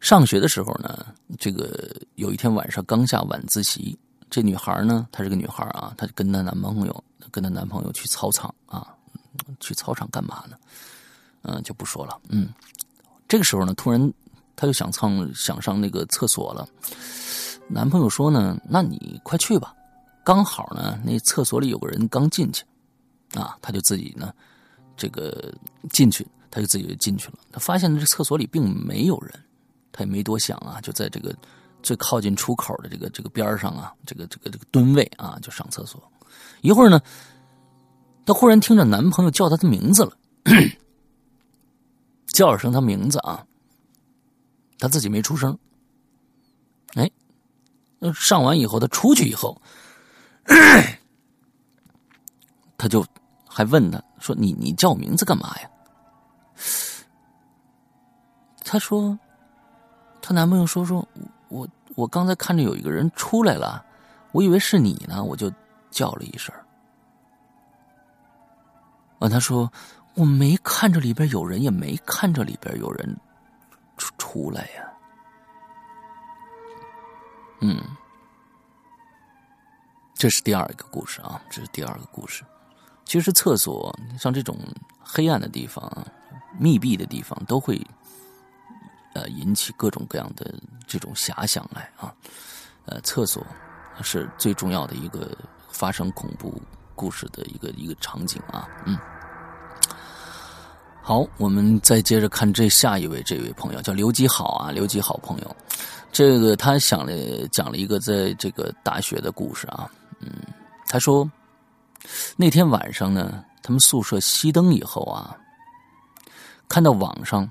上学的时候呢，这个有一天晚上刚下晚自习，这女孩呢，她是个女孩啊，她跟她男朋友。跟她男朋友去操场啊，去操场干嘛呢？嗯，就不说了。嗯，这个时候呢，突然她就想上想上那个厕所了。男朋友说呢：“那你快去吧，刚好呢，那厕所里有个人刚进去啊。”她就自己呢，这个进去，她就自己就进去了。她发现这厕所里并没有人，她也没多想啊，就在这个最靠近出口的这个这个边上啊，这个这个这个蹲位啊，就上厕所。一会儿呢，她忽然听着男朋友叫她的名字了，叫了声她名字啊，她自己没出声。哎，上完以后，她出去以后，她就还问他说：“你你叫我名字干嘛呀？”她说：“她男朋友说说，我我刚才看着有一个人出来了，我以为是你呢，我就。”叫了一声，啊，他说：“我没看着里边有人，也没看着里边有人出出来呀。”嗯，这是第二个故事啊，这是第二个故事。其实厕所像这种黑暗的地方、密闭的地方，都会呃引起各种各样的这种遐想来啊。呃，厕所是最重要的一个。发生恐怖故事的一个一个场景啊，嗯，好，我们再接着看这下一位这位朋友叫刘吉好啊，刘吉好朋友，这个他想了讲了一个在这个大学的故事啊，嗯，他说那天晚上呢，他们宿舍熄灯以后啊，看到网上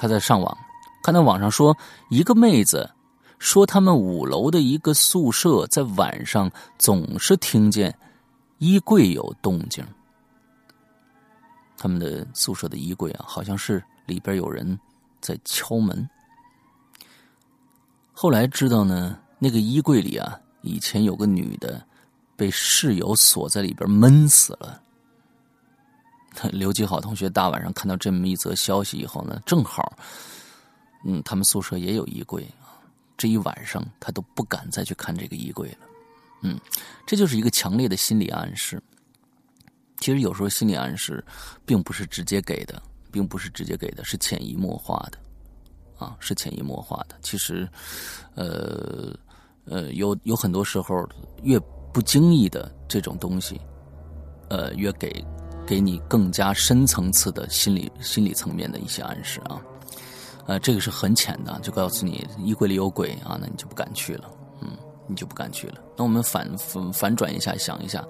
他在上网，看到网上说一个妹子。说他们五楼的一个宿舍在晚上总是听见衣柜有动静。他们的宿舍的衣柜啊，好像是里边有人在敲门。后来知道呢，那个衣柜里啊，以前有个女的被室友锁在里边闷死了。刘继好同学大晚上看到这么一则消息以后呢，正好，嗯，他们宿舍也有衣柜啊。这一晚上，他都不敢再去看这个衣柜了。嗯，这就是一个强烈的心理暗示。其实有时候心理暗示并不是直接给的，并不是直接给的，是潜移默化的。啊，是潜移默化的。其实，呃呃，有有很多时候，越不经意的这种东西，呃，越给给你更加深层次的心理心理层面的一些暗示啊。呃，这个是很浅的，就告诉你衣柜里有鬼啊，那你就不敢去了，嗯，你就不敢去了。那我们反反反转一下，想一下，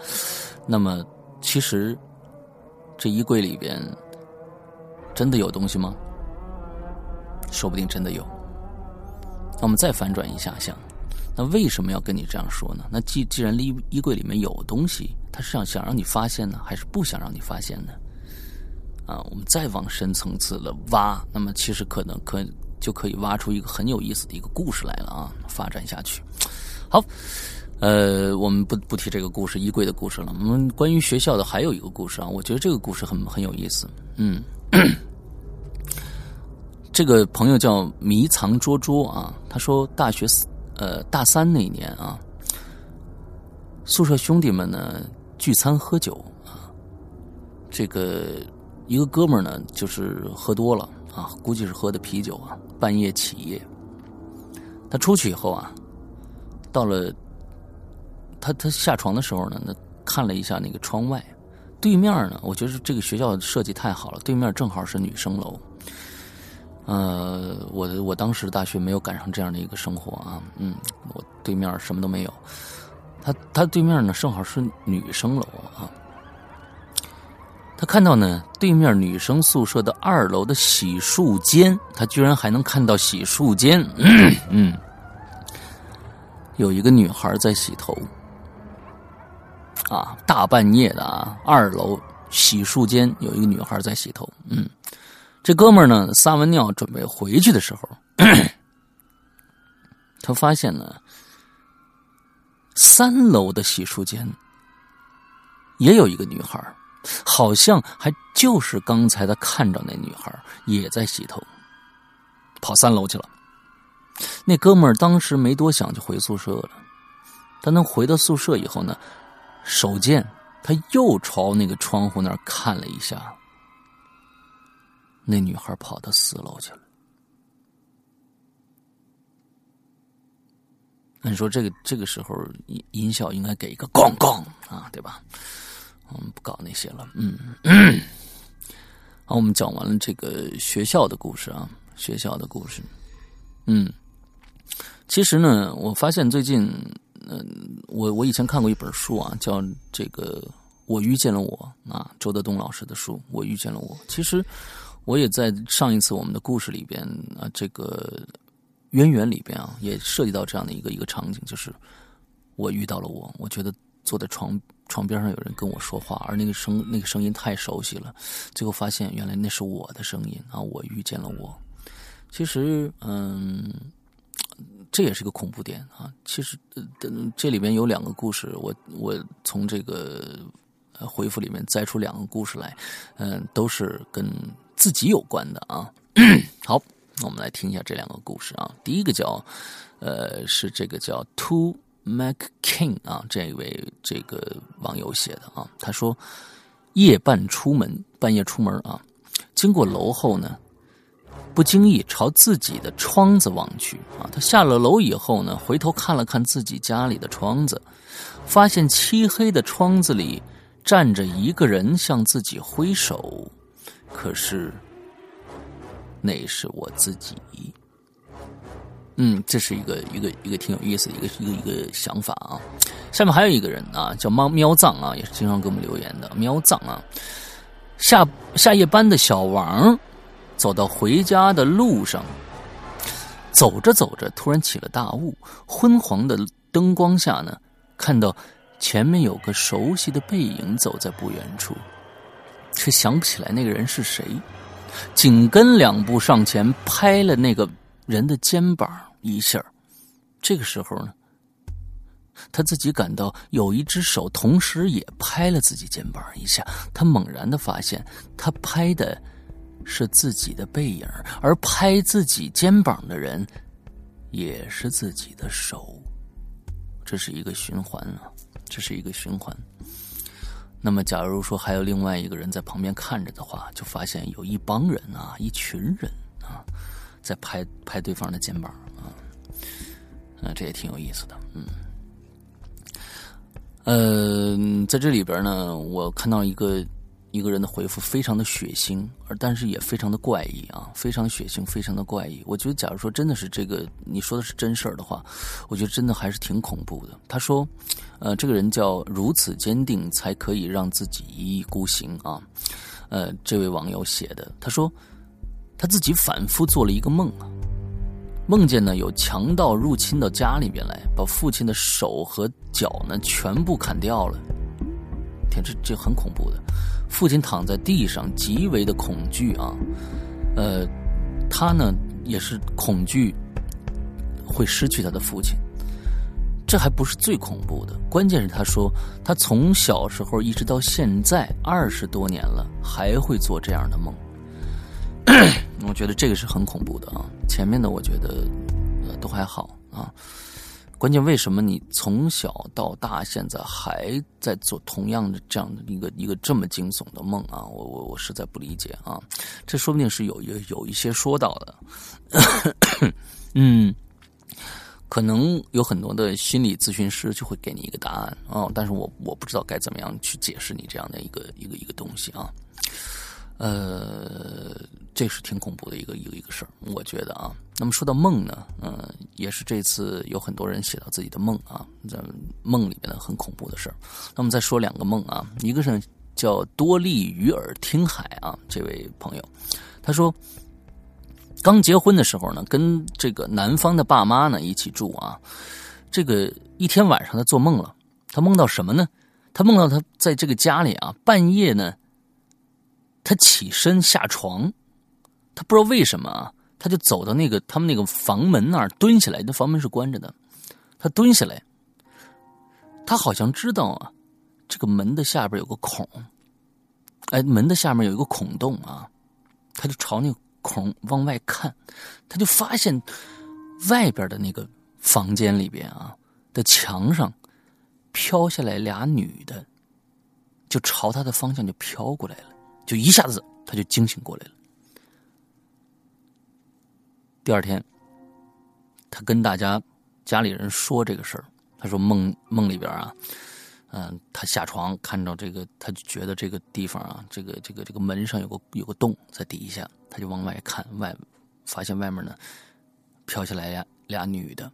那么其实这衣柜里边真的有东西吗？说不定真的有。那我们再反转一下想，那为什么要跟你这样说呢？那既既然衣衣柜里面有东西，他是想想让你发现呢，还是不想让你发现呢？啊，我们再往深层次了挖，那么其实可能可就可以挖出一个很有意思的一个故事来了啊！发展下去，好，呃，我们不不提这个故事衣柜的故事了。我们关于学校的还有一个故事啊，我觉得这个故事很很有意思。嗯，这个朋友叫迷藏捉捉啊，他说大学呃大三那年啊，宿舍兄弟们呢聚餐喝酒啊，这个。一个哥们儿呢，就是喝多了啊，估计是喝的啤酒啊，半夜起夜。他出去以后啊，到了他他下床的时候呢，那看了一下那个窗外，对面呢，我觉得这个学校设计太好了，对面正好是女生楼。呃，我我当时大学没有赶上这样的一个生活啊，嗯，我对面什么都没有，他他对面呢正好是女生楼啊，他看到呢对面女生宿舍的二楼的洗漱间，他居然还能看到洗漱间，嗯，有一个女孩在洗头，啊，大半夜的啊，二楼洗漱间有一个女孩在洗头，嗯。这哥们儿呢，撒完尿准备回去的时候，他发现呢，三楼的洗漱间也有一个女孩，好像还就是刚才他看着那女孩也在洗头，跑三楼去了。那哥们儿当时没多想就回宿舍了。他能回到宿舍以后呢，手贱，他又朝那个窗户那儿看了一下。那女孩跑到四楼去了。那你说这个这个时候音音效应该给一个“咣咣”啊，对吧？我们不搞那些了。嗯，好，我们讲完了这个学校的故事啊，学校的故事。嗯，其实呢，我发现最近，嗯，我我以前看过一本书啊，叫这个《我遇见了我》啊，周德东老师的书《我遇见了我》。其实。我也在上一次我们的故事里边啊，这个渊源里边啊，也涉及到这样的一个一个场景，就是我遇到了我，我觉得坐在床床边上有人跟我说话，而那个声那个声音太熟悉了，最后发现原来那是我的声音啊，我遇见了我。其实，嗯，这也是个恐怖点啊。其实，这里边有两个故事，我我从这个回复里面摘出两个故事来，嗯，都是跟。自己有关的啊，好，我们来听一下这两个故事啊。第一个叫，呃，是这个叫 To Mac King 啊，这位这个网友写的啊。他说，夜半出门，半夜出门啊，经过楼后呢，不经意朝自己的窗子望去啊。他下了楼以后呢，回头看了看自己家里的窗子，发现漆黑的窗子里站着一个人，向自己挥手。可是，那是我自己。嗯，这是一个一个一个挺有意思的一个一个一个想法啊。下面还有一个人啊，叫猫喵藏啊，也是经常给我们留言的喵藏啊。下下夜班的小王，走到回家的路上，走着走着，突然起了大雾，昏黄的灯光下呢，看到前面有个熟悉的背影走在不远处。却想不起来那个人是谁，紧跟两步上前拍了那个人的肩膀一下。这个时候呢，他自己感到有一只手同时也拍了自己肩膀一下。他猛然的发现，他拍的是自己的背影，而拍自己肩膀的人也是自己的手。这是一个循环啊，这是一个循环。那么，假如说还有另外一个人在旁边看着的话，就发现有一帮人啊，一群人啊，在拍拍对方的肩膀啊，啊，这也挺有意思的，嗯，呃，在这里边呢，我看到一个。一个人的回复非常的血腥，而但是也非常的怪异啊，非常血腥，非常的怪异。我觉得，假如说真的是这个你说的是真事儿的话，我觉得真的还是挺恐怖的。他说，呃，这个人叫如此坚定才可以让自己一意孤行啊。呃，这位网友写的，他说他自己反复做了一个梦啊，梦见呢有强盗入侵到家里边来，把父亲的手和脚呢全部砍掉了。天，这这很恐怖的。父亲躺在地上，极为的恐惧啊，呃，他呢也是恐惧会失去他的父亲。这还不是最恐怖的，关键是他说他从小时候一直到现在二十多年了，还会做这样的梦。我觉得这个是很恐怖的啊。前面的我觉得呃都还好啊。关键为什么你从小到大现在还在做同样的这样的一个一个这么惊悚的梦啊？我我我实在不理解啊！这说不定是有有有一些说到的，嗯，可能有很多的心理咨询师就会给你一个答案啊，但是我我不知道该怎么样去解释你这样的一个一个一个东西啊。呃，这是挺恐怖的一个一个一个事儿，我觉得啊。那么说到梦呢，嗯，也是这次有很多人写到自己的梦啊，在梦里面的很恐怖的事儿。那么再说两个梦啊，一个是叫多利鱼耳听海啊，这位朋友，他说刚结婚的时候呢，跟这个男方的爸妈呢一起住啊，这个一天晚上他做梦了，他梦到什么呢？他梦到他在这个家里啊，半夜呢。他起身下床，他不知道为什么啊，他就走到那个他们那个房门那儿蹲下来，那房门是关着的。他蹲下来，他好像知道啊，这个门的下边有个孔，哎，门的下面有一个孔洞啊，他就朝那个孔往外看，他就发现外边的那个房间里边啊的墙上飘下来俩女的，就朝他的方向就飘过来了。就一下子，他就惊醒过来了。第二天，他跟大家家里人说这个事儿。他说梦梦里边啊，嗯，他下床看到这个，他就觉得这个地方啊，这个这个这个门上有个有个洞在底下，他就往外看，外发现外面呢飘下来呀俩女的。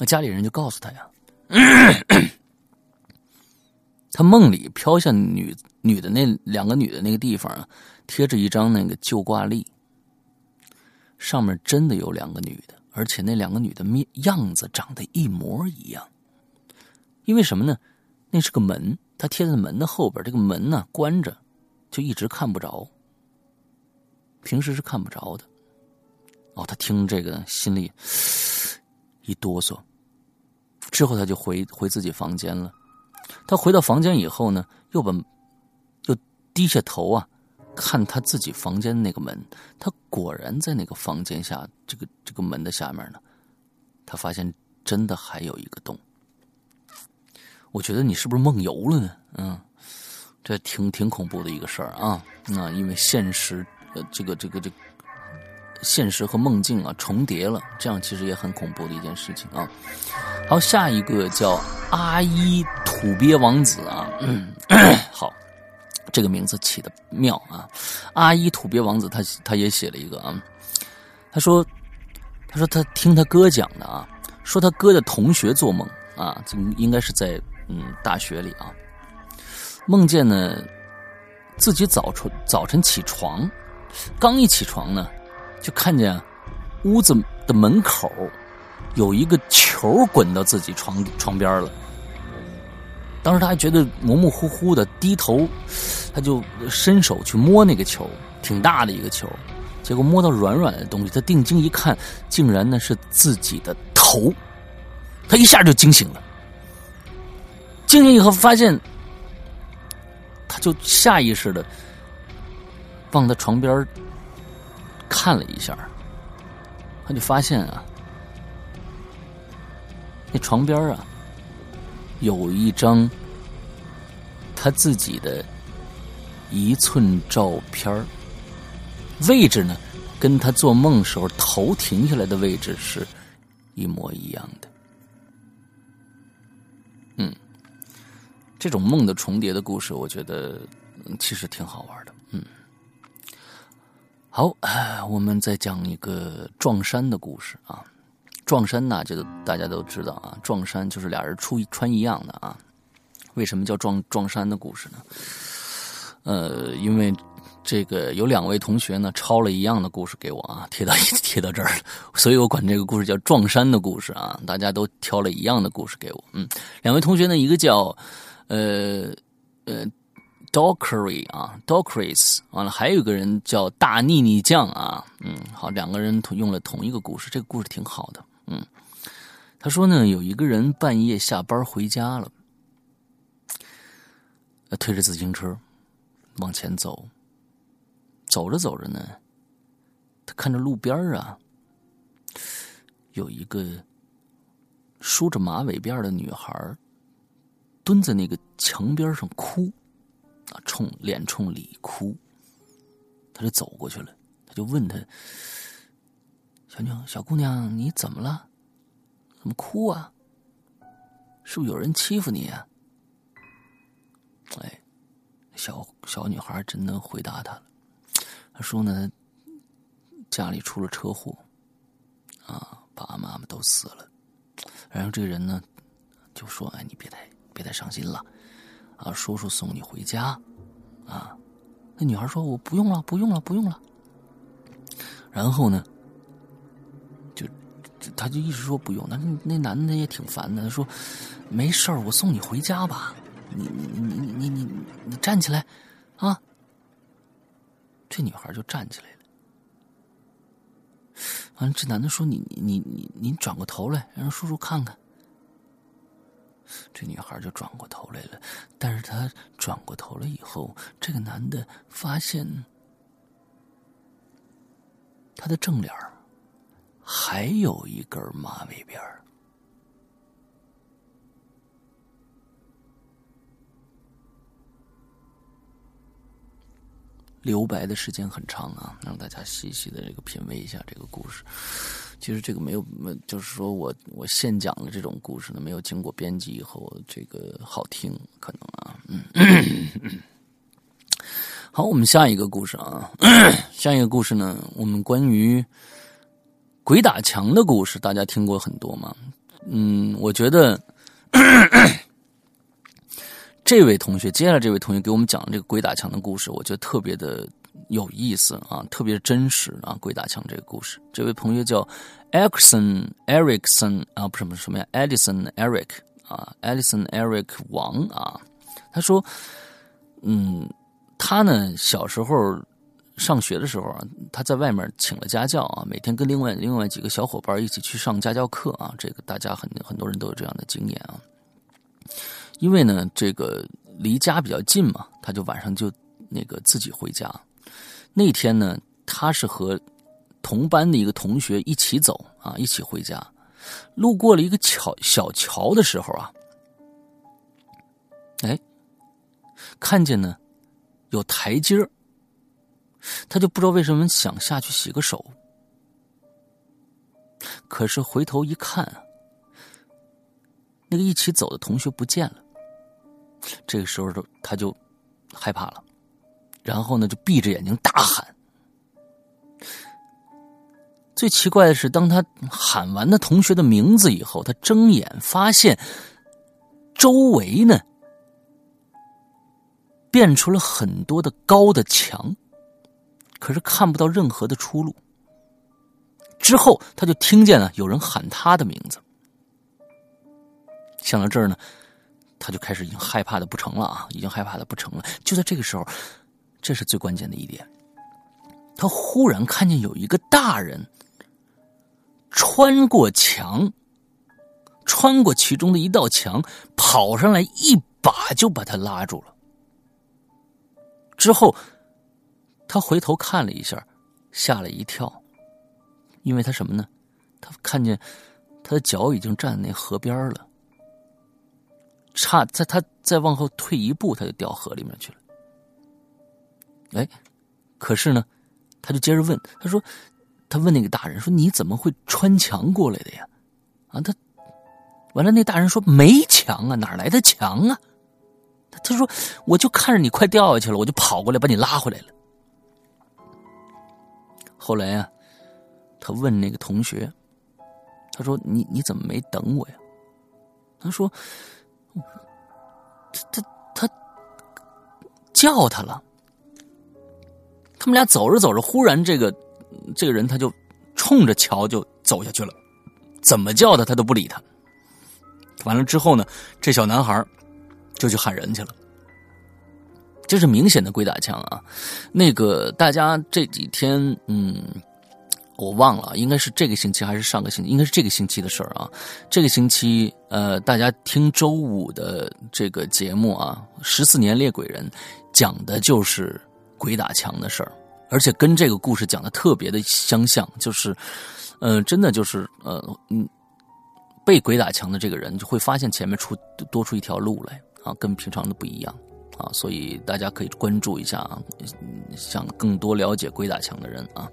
那家里人就告诉他呀。他梦里飘下女女的那两个女的那个地方啊，贴着一张那个旧挂历，上面真的有两个女的，而且那两个女的面样子长得一模一样。因为什么呢？那是个门，他贴在门的后边，这个门呢关着，就一直看不着。平时是看不着的。哦，他听这个心里一哆嗦，之后他就回回自己房间了。他回到房间以后呢，又把又低下头啊，看他自己房间那个门。他果然在那个房间下，这个这个门的下面呢，他发现真的还有一个洞。我觉得你是不是梦游了呢？嗯，这挺挺恐怖的一个事儿啊。那因为现实呃，这个这个这现实和梦境啊重叠了，这样其实也很恐怖的一件事情啊。好，下一个叫阿依土鳖王子啊，好，这个名字起的妙啊。阿依土鳖王子，他他也写了一个啊，他说，他说他听他哥讲的啊，说他哥的同学做梦啊，这应该是在嗯大学里啊，梦见呢自己早晨早晨起床，刚一起床呢，就看见屋子的门口。有一个球滚到自己床床边了，当时他还觉得模模糊糊的，低头，他就伸手去摸那个球，挺大的一个球，结果摸到软软的东西，他定睛一看，竟然呢是自己的头，他一下就惊醒了，惊醒以后发现，他就下意识的往他床边看了一下，他就发现啊。那床边啊，有一张他自己的一寸照片位置呢，跟他做梦时候头停下来的位置是一模一样的。这种梦的重叠的故事，我觉得其实挺好玩的。嗯，好，我们再讲一个撞衫的故事啊。撞衫呢，这个大家都知道啊。撞衫就是俩人出穿一样的啊。为什么叫撞撞衫的故事呢？呃，因为这个有两位同学呢抄了一样的故事给我啊，贴到 贴到这儿了，所以我管这个故事叫撞衫的故事啊。大家都挑了一样的故事给我，嗯，两位同学呢，一个叫呃呃 Dockery 啊，Dockery's，完了还有一个人叫大腻腻酱啊，嗯，好，两个人用了同一个故事，这个故事挺好的。嗯，他说呢，有一个人半夜下班回家了，推着自行车往前走，走着走着呢，他看着路边啊，有一个梳着马尾辫的女孩蹲在那个墙边上哭，啊，冲脸冲里哭，他就走过去了，他就问他。小妞，小姑娘，你怎么了？怎么哭啊？是不是有人欺负你啊？哎，小小女孩真能回答他了。他说呢，家里出了车祸，啊，爸爸妈妈都死了。然后这个人呢，就说：“哎，你别太别太伤心了，啊，叔叔送你回家，啊。”那女孩说：“我不用了，不用了，不用了。”然后呢，就他就一直说不用。那那男的也挺烦的，他说：“没事儿，我送你回家吧。你你你你你你你站起来，啊。”这女孩就站起来了。完了，这男的说：“你你你你你转过头来，让叔叔看看。”这女孩就转过头来了，但是她转过头来以后，这个男的发现他的正脸还有一根马尾辫留白的时间很长啊，让大家细细的这个品味一下这个故事。其实这个没有，就是说我我现讲的这种故事呢，没有经过编辑以后，这个好听可能啊，嗯。好，我们下一个故事啊，下一个故事呢，我们关于鬼打墙的故事，大家听过很多吗？嗯，我觉得这位同学，接下来这位同学给我们讲这个鬼打墙的故事，我觉得特别的。有意思啊，特别真实啊！鬼打墙这个故事，这位朋友叫 Erickson Ericson 啊，不是什么什么呀，Edison Eric 啊，Edison Eric 王啊，他说，嗯，他呢小时候上学的时候啊，他在外面请了家教啊，每天跟另外另外几个小伙伴一起去上家教课啊，这个大家很很多人都有这样的经验啊，因为呢这个离家比较近嘛，他就晚上就那个自己回家。那天呢，他是和同班的一个同学一起走啊，一起回家。路过了一个桥小桥的时候啊，哎，看见呢有台阶儿他就不知道为什么想下去洗个手。可是回头一看，那个一起走的同学不见了。这个时候，都他就害怕了。然后呢，就闭着眼睛大喊。最奇怪的是，当他喊完那同学的名字以后，他睁眼发现周围呢变出了很多的高的墙，可是看不到任何的出路。之后，他就听见了有人喊他的名字。想到这儿呢，他就开始已经害怕的不成了啊，已经害怕的不成了。就在这个时候。这是最关键的一点，他忽然看见有一个大人穿过墙，穿过其中的一道墙，跑上来一把就把他拉住了。之后，他回头看了一下，吓了一跳，因为他什么呢？他看见他的脚已经站在那河边了，差在他再往后退一步，他就掉河里面去了。哎，可是呢，他就接着问，他说：“他问那个大人说，你怎么会穿墙过来的呀？”啊，他完了，那大人说：“没墙啊，哪来的墙啊？”他他说：“我就看着你快掉下去了，我就跑过来把你拉回来了。”后来啊，他问那个同学，他说：“你你怎么没等我呀？”他说：“他他他叫他了。”他们俩走着走着，忽然这个这个人他就冲着桥就走下去了，怎么叫他他都不理他。完了之后呢，这小男孩就去喊人去了。这是明显的鬼打墙啊！那个大家这几天，嗯，我忘了，应该是这个星期还是上个星期？应该是这个星期的事儿啊。这个星期，呃，大家听周五的这个节目啊，《十四年猎鬼人》讲的就是。鬼打墙的事儿，而且跟这个故事讲的特别的相像，就是，呃，真的就是呃，嗯，被鬼打墙的这个人就会发现前面出多出一条路来啊，跟平常的不一样啊，所以大家可以关注一下啊，想更多了解鬼打墙的人啊。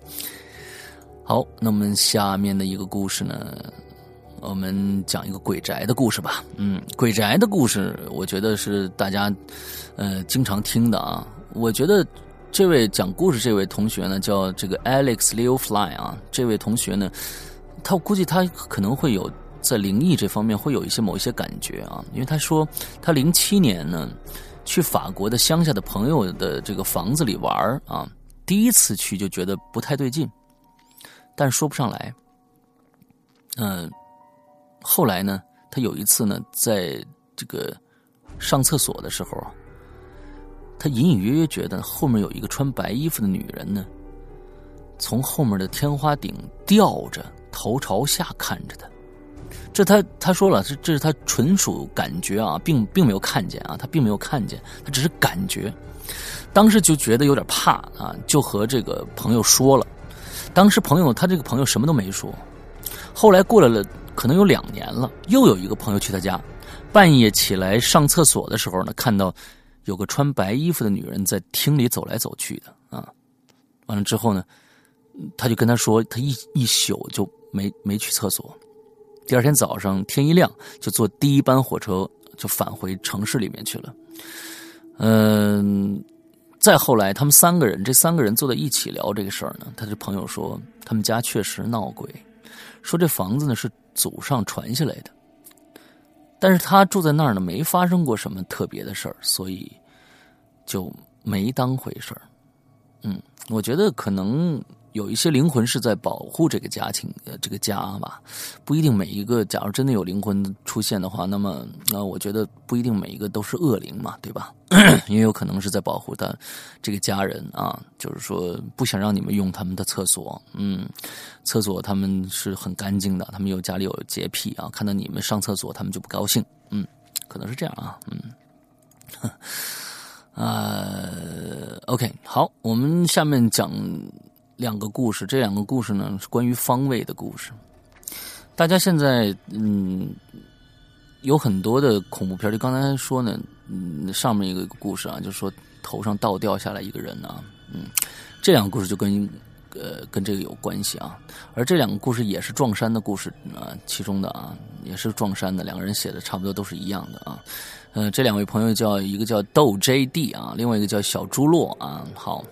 好，那么下面的一个故事呢，我们讲一个鬼宅的故事吧。嗯，鬼宅的故事，我觉得是大家呃经常听的啊，我觉得。这位讲故事这位同学呢，叫这个 Alex Leo Fly 啊。这位同学呢，他估计他可能会有在灵异这方面会有一些某一些感觉啊，因为他说他零七年呢去法国的乡下的朋友的这个房子里玩啊，第一次去就觉得不太对劲，但说不上来。嗯，后来呢，他有一次呢，在这个上厕所的时候。他隐隐约约觉得后面有一个穿白衣服的女人呢，从后面的天花顶吊着头朝下看着他。这他他说了，这这是他纯属感觉啊，并并没有看见啊，他并没有看见，他只是感觉。当时就觉得有点怕啊，就和这个朋友说了。当时朋友他这个朋友什么都没说。后来过来了，可能有两年了，又有一个朋友去他家，半夜起来上厕所的时候呢，看到。有个穿白衣服的女人在厅里走来走去的啊，完了之后呢，他就跟他说，他一一宿就没没去厕所。第二天早上天一亮，就坐第一班火车就返回城市里面去了。嗯，再后来，他们三个人，这三个人坐在一起聊这个事儿呢。他的朋友说，他们家确实闹鬼，说这房子呢是祖上传下来的。但是他住在那儿呢，没发生过什么特别的事儿，所以就没当回事儿。嗯，我觉得可能。有一些灵魂是在保护这个家庭呃这个家吧，不一定每一个。假如真的有灵魂出现的话，那么那我觉得不一定每一个都是恶灵嘛，对吧？也有可能是在保护他这个家人啊，就是说不想让你们用他们的厕所。嗯，厕所他们是很干净的，他们有家里有洁癖啊，看到你们上厕所他们就不高兴。嗯，可能是这样啊。嗯，呃，OK，好，我们下面讲。两个故事，这两个故事呢是关于方位的故事。大家现在嗯有很多的恐怖片，就刚才说呢，嗯，上面一个故事啊，就是说头上倒掉下来一个人啊，嗯，这两个故事就跟呃跟这个有关系啊。而这两个故事也是撞山的故事啊，其中的啊也是撞山的，两个人写的差不多都是一样的啊。嗯，这两位朋友叫一个叫豆 JD 啊，另外一个叫小猪洛啊。好，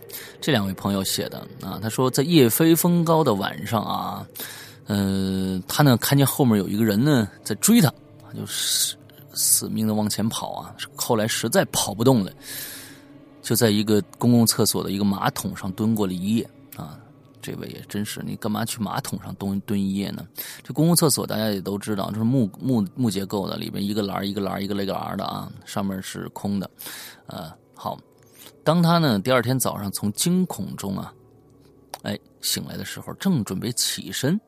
这两位朋友写的啊，他说在夜飞风高的晚上啊，嗯，他呢看见后面有一个人呢在追他，就死死命的往前跑啊。后来实在跑不动了，就在一个公共厕所的一个马桶上蹲过了一夜啊。这位也真是，你干嘛去马桶上蹲蹲一夜呢？这公共厕所大家也都知道，就是木木木结构的，里边一个栏一个栏一个那个栏的啊，上面是空的。呃，好，当他呢第二天早上从惊恐中啊，哎醒来的时候，正准备起身，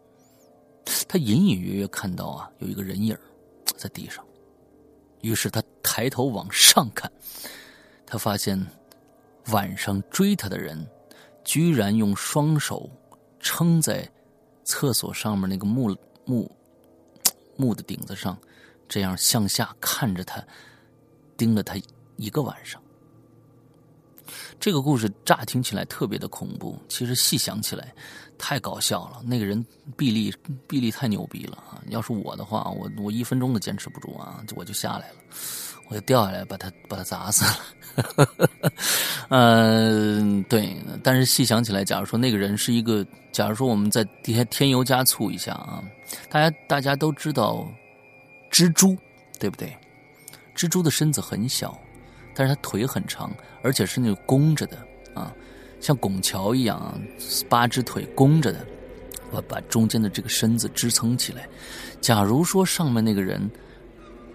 他隐隐约约看到啊有一个人影在地上，于是他抬头往上看，他发现晚上追他的人。居然用双手撑在厕所上面那个木木木的顶子上，这样向下看着他，盯了他一个晚上。这个故事乍听起来特别的恐怖，其实细想起来太搞笑了。那个人臂力臂力太牛逼了啊！要是我的话，我我一分钟都坚持不住啊，我就下来了。我就掉下来，把他把他砸死了。嗯，对。但是细想起来，假如说那个人是一个，假如说我们再添添油加醋一下啊，大家大家都知道蜘蛛，对不对？蜘蛛的身子很小，但是它腿很长，而且是那种弓着的啊，像拱桥一样，八只腿弓着的，把把中间的这个身子支撑起来。假如说上面那个人。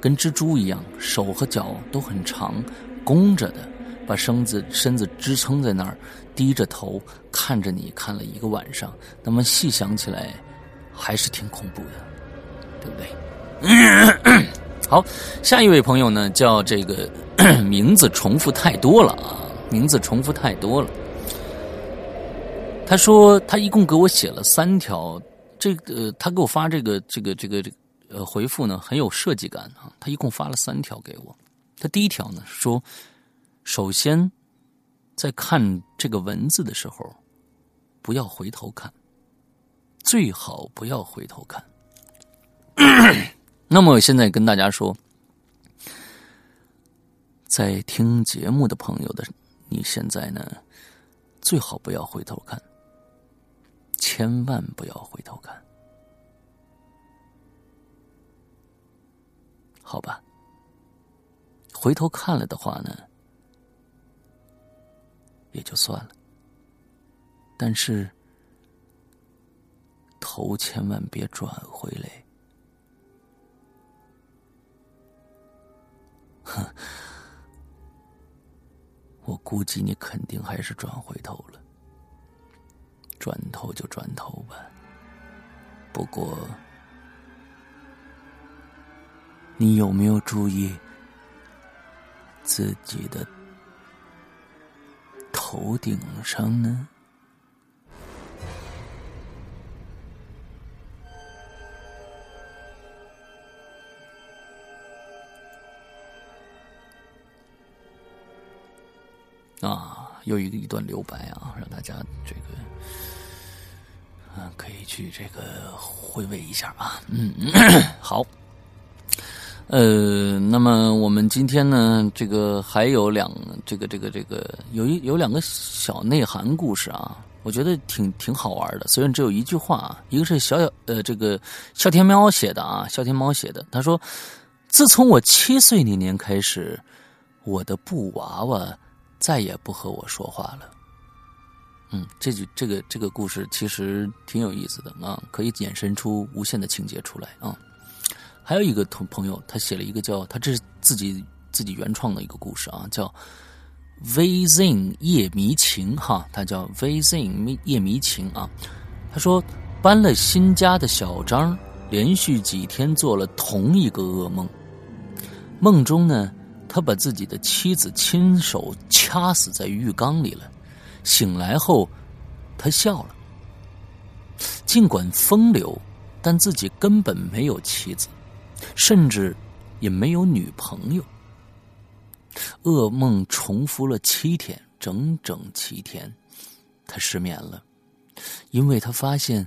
跟蜘蛛一样，手和脚都很长，弓着的，把身子身子支撑在那儿，低着头看着你看了一个晚上。那么细想起来，还是挺恐怖的，对不对？好，下一位朋友呢，叫这个名字重复太多了啊，名字重复太多了。他说他一共给我写了三条，这个他给我发这个这个这个这。呃，回复呢很有设计感啊！他一共发了三条给我。他第一条呢说，首先在看这个文字的时候，不要回头看，最好不要回头看。那么现在跟大家说，在听节目的朋友的，你现在呢最好不要回头看，千万不要回头看，好吧？回头看了的话呢，也就算了，但是头千万别转回来。哼，我估计你肯定还是转回头了。转头就转头吧。不过，你有没有注意自己的头顶上呢？啊，又一个一段留白啊，让大家这个，啊，可以去这个回味一下啊。嗯，好。呃，那么我们今天呢，这个还有两，这个这个这个，有一有两个小内涵故事啊，我觉得挺挺好玩的。虽然只有一句话啊，一个是小小呃，这个笑天喵写的啊，笑天猫写的，他说：“自从我七岁那年开始，我的布娃娃。”再也不和我说话了。嗯，这句这个这个故事其实挺有意思的啊，可以衍生出无限的情节出来啊。还有一个同朋友，他写了一个叫他这是自己自己原创的一个故事啊，叫《VZ 夜迷情》哈，他叫《VZ 夜迷情》啊。他说搬了新家的小张连续几天做了同一个噩梦，梦中呢。他把自己的妻子亲手掐死在浴缸里了。醒来后，他笑了。尽管风流，但自己根本没有妻子，甚至也没有女朋友。噩梦重复了七天，整整七天，他失眠了，因为他发现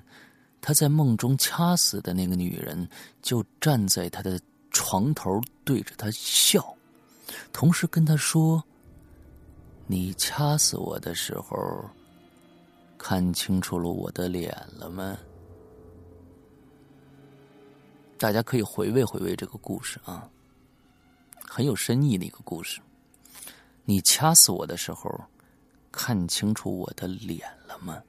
他在梦中掐死的那个女人就站在他的床头，对着他笑。同时跟他说：“你掐死我的时候，看清楚了我的脸了吗？”大家可以回味回味这个故事啊，很有深意的一个故事。你掐死我的时候，看清楚我的脸了吗？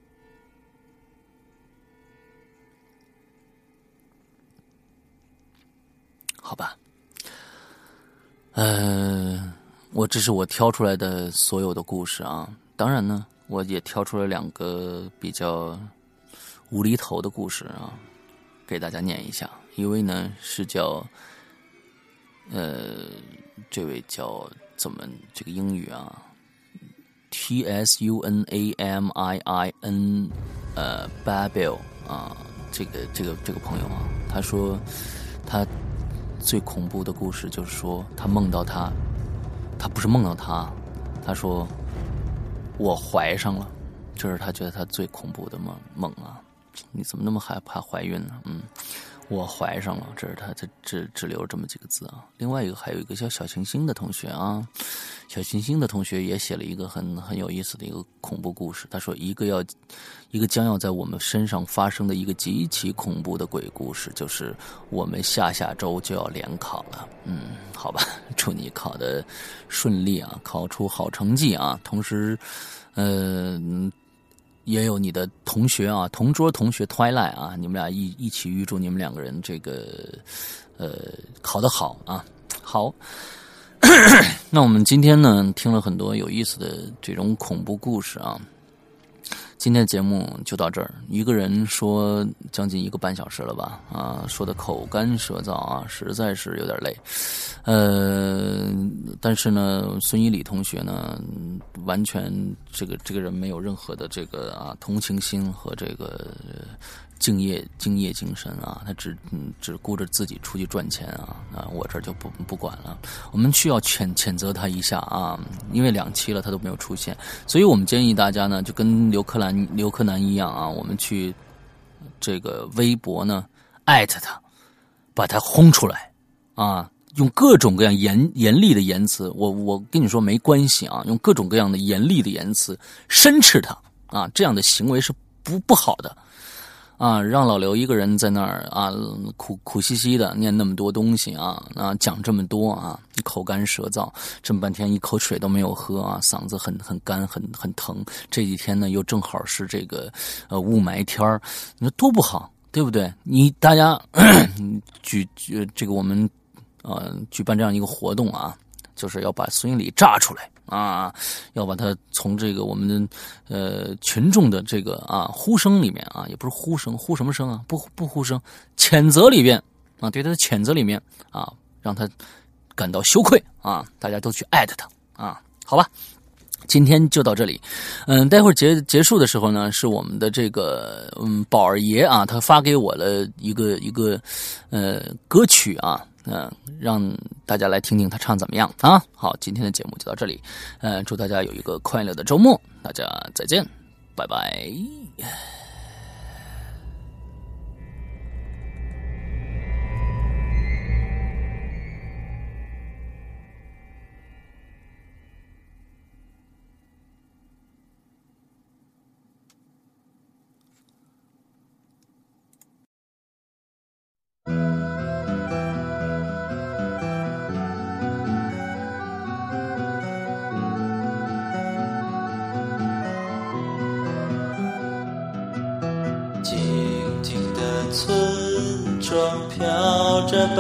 好吧。呃，我这是我挑出来的所有的故事啊。当然呢，我也挑出了两个比较无厘头的故事啊，给大家念一下。一位呢是叫呃，这位叫怎么这个英语啊？T S U N A M I I N，呃，Babel 啊，这个这个这个朋友啊，他说他。最恐怖的故事就是说，他梦到他，他不是梦到他，他说我怀上了，这是他觉得他最恐怖的梦梦啊！你怎么那么害怕怀孕呢？嗯。我怀上了，这是他，他只只留这么几个字啊。另外一个还有一个叫小星星的同学啊，小星星的同学也写了一个很很有意思的一个恐怖故事。他说，一个要一个将要在我们身上发生的一个极其恐怖的鬼故事，就是我们下下周就要联考了。嗯，好吧，祝你考的顺利啊，考出好成绩啊。同时，嗯。也有你的同学啊，同桌同学 Twilight 啊，你们俩一一起预祝你们两个人这个呃考得好啊。好，那我们今天呢听了很多有意思的这种恐怖故事啊。今天节目就到这儿，一个人说将近一个半小时了吧？啊，说的口干舌燥啊，实在是有点累。呃，但是呢，孙一礼同学呢，完全这个这个人没有任何的这个啊同情心和这个。敬业敬业精神啊，他只只顾着自己出去赚钱啊，啊我这就不不管了。我们需要谴谴责他一下啊，因为两期了他都没有出现，所以我们建议大家呢，就跟刘克兰刘克南一样啊，我们去这个微博呢艾特他，把他轰出来啊，用各种各样严严厉的言辞，我我跟你说没关系啊，用各种各样的严厉的言辞申斥他。啊，这样的行为是不不好的。啊，让老刘一个人在那儿啊，苦苦兮兮的念那么多东西啊，啊，讲这么多啊，口干舌燥，这么半天一口水都没有喝啊，嗓子很很干，很很疼。这几天呢，又正好是这个呃雾霾天儿，你说多不好，对不对？你大家 举举这个我们呃举办这样一个活动啊，就是要把孙英礼炸出来。啊，要把他从这个我们的呃群众的这个啊呼声里面啊，也不是呼声，呼什么声啊？不不呼声，谴责里边啊，对他的谴责里面啊，让他感到羞愧啊！大家都去艾特他啊，好吧？今天就到这里，嗯，待会儿结结束的时候呢，是我们的这个嗯宝儿爷啊，他发给我了一个一个呃歌曲啊。嗯，让大家来听听他唱怎么样啊？好，今天的节目就到这里。嗯，祝大家有一个快乐的周末，大家再见，拜拜。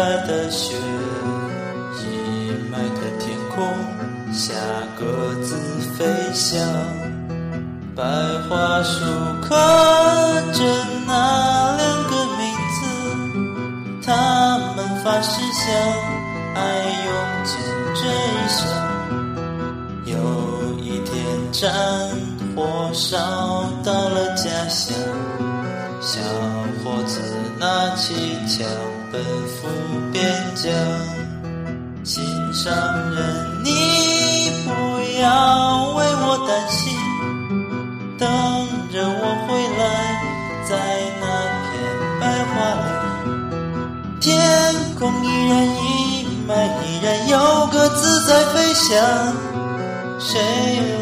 白的雪，阴霾的天空下鸽子飞翔。白桦树刻着那两个名字，他们发誓相爱，用尽这一生。有一天，战火烧到了家乡，小伙子拿起枪。奔赴边疆，心上人，你不要为我担心，等着我回来，在那片白桦林，天空依然阴霾，依然有鸽子在飞翔，谁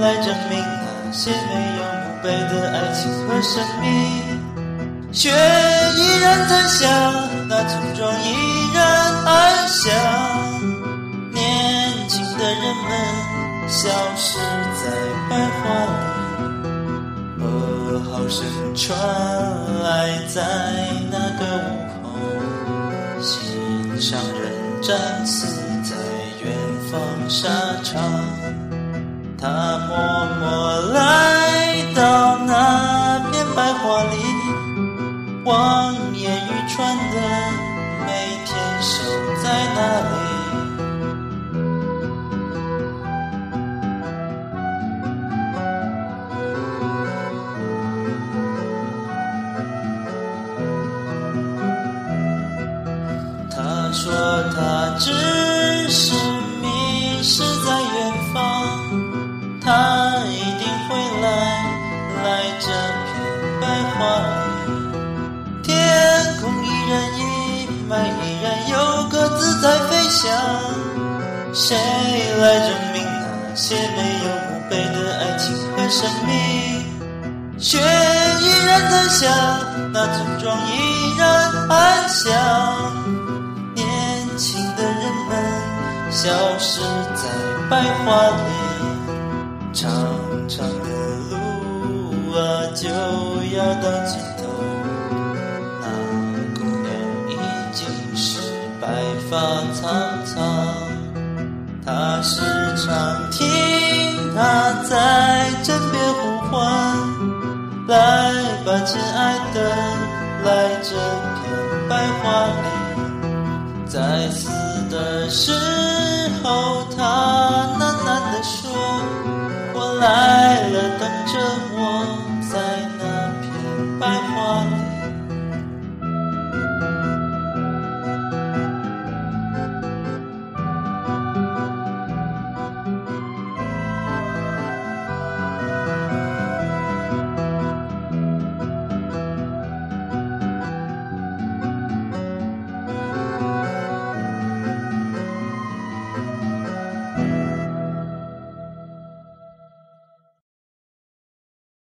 来证明那些没有墓碑的爱情和生命？雪依然在下，那村庄依然安详。年轻的人们消失在白桦林，噩耗声传来在那个午后，心上人战死在远方沙场。他默默来望眼欲穿的每天守在那里？想。谁来证明那些没有墓碑的爱情和生命？雪依然在下，那村庄依然安详。年轻的人们消失在白桦林，长长的路啊，就要到尽头。白发苍苍，他时常听他在枕边呼唤，来吧，亲爱的，来这片白桦林。在死的时候，他喃喃地说：“我来了，等着我。”在。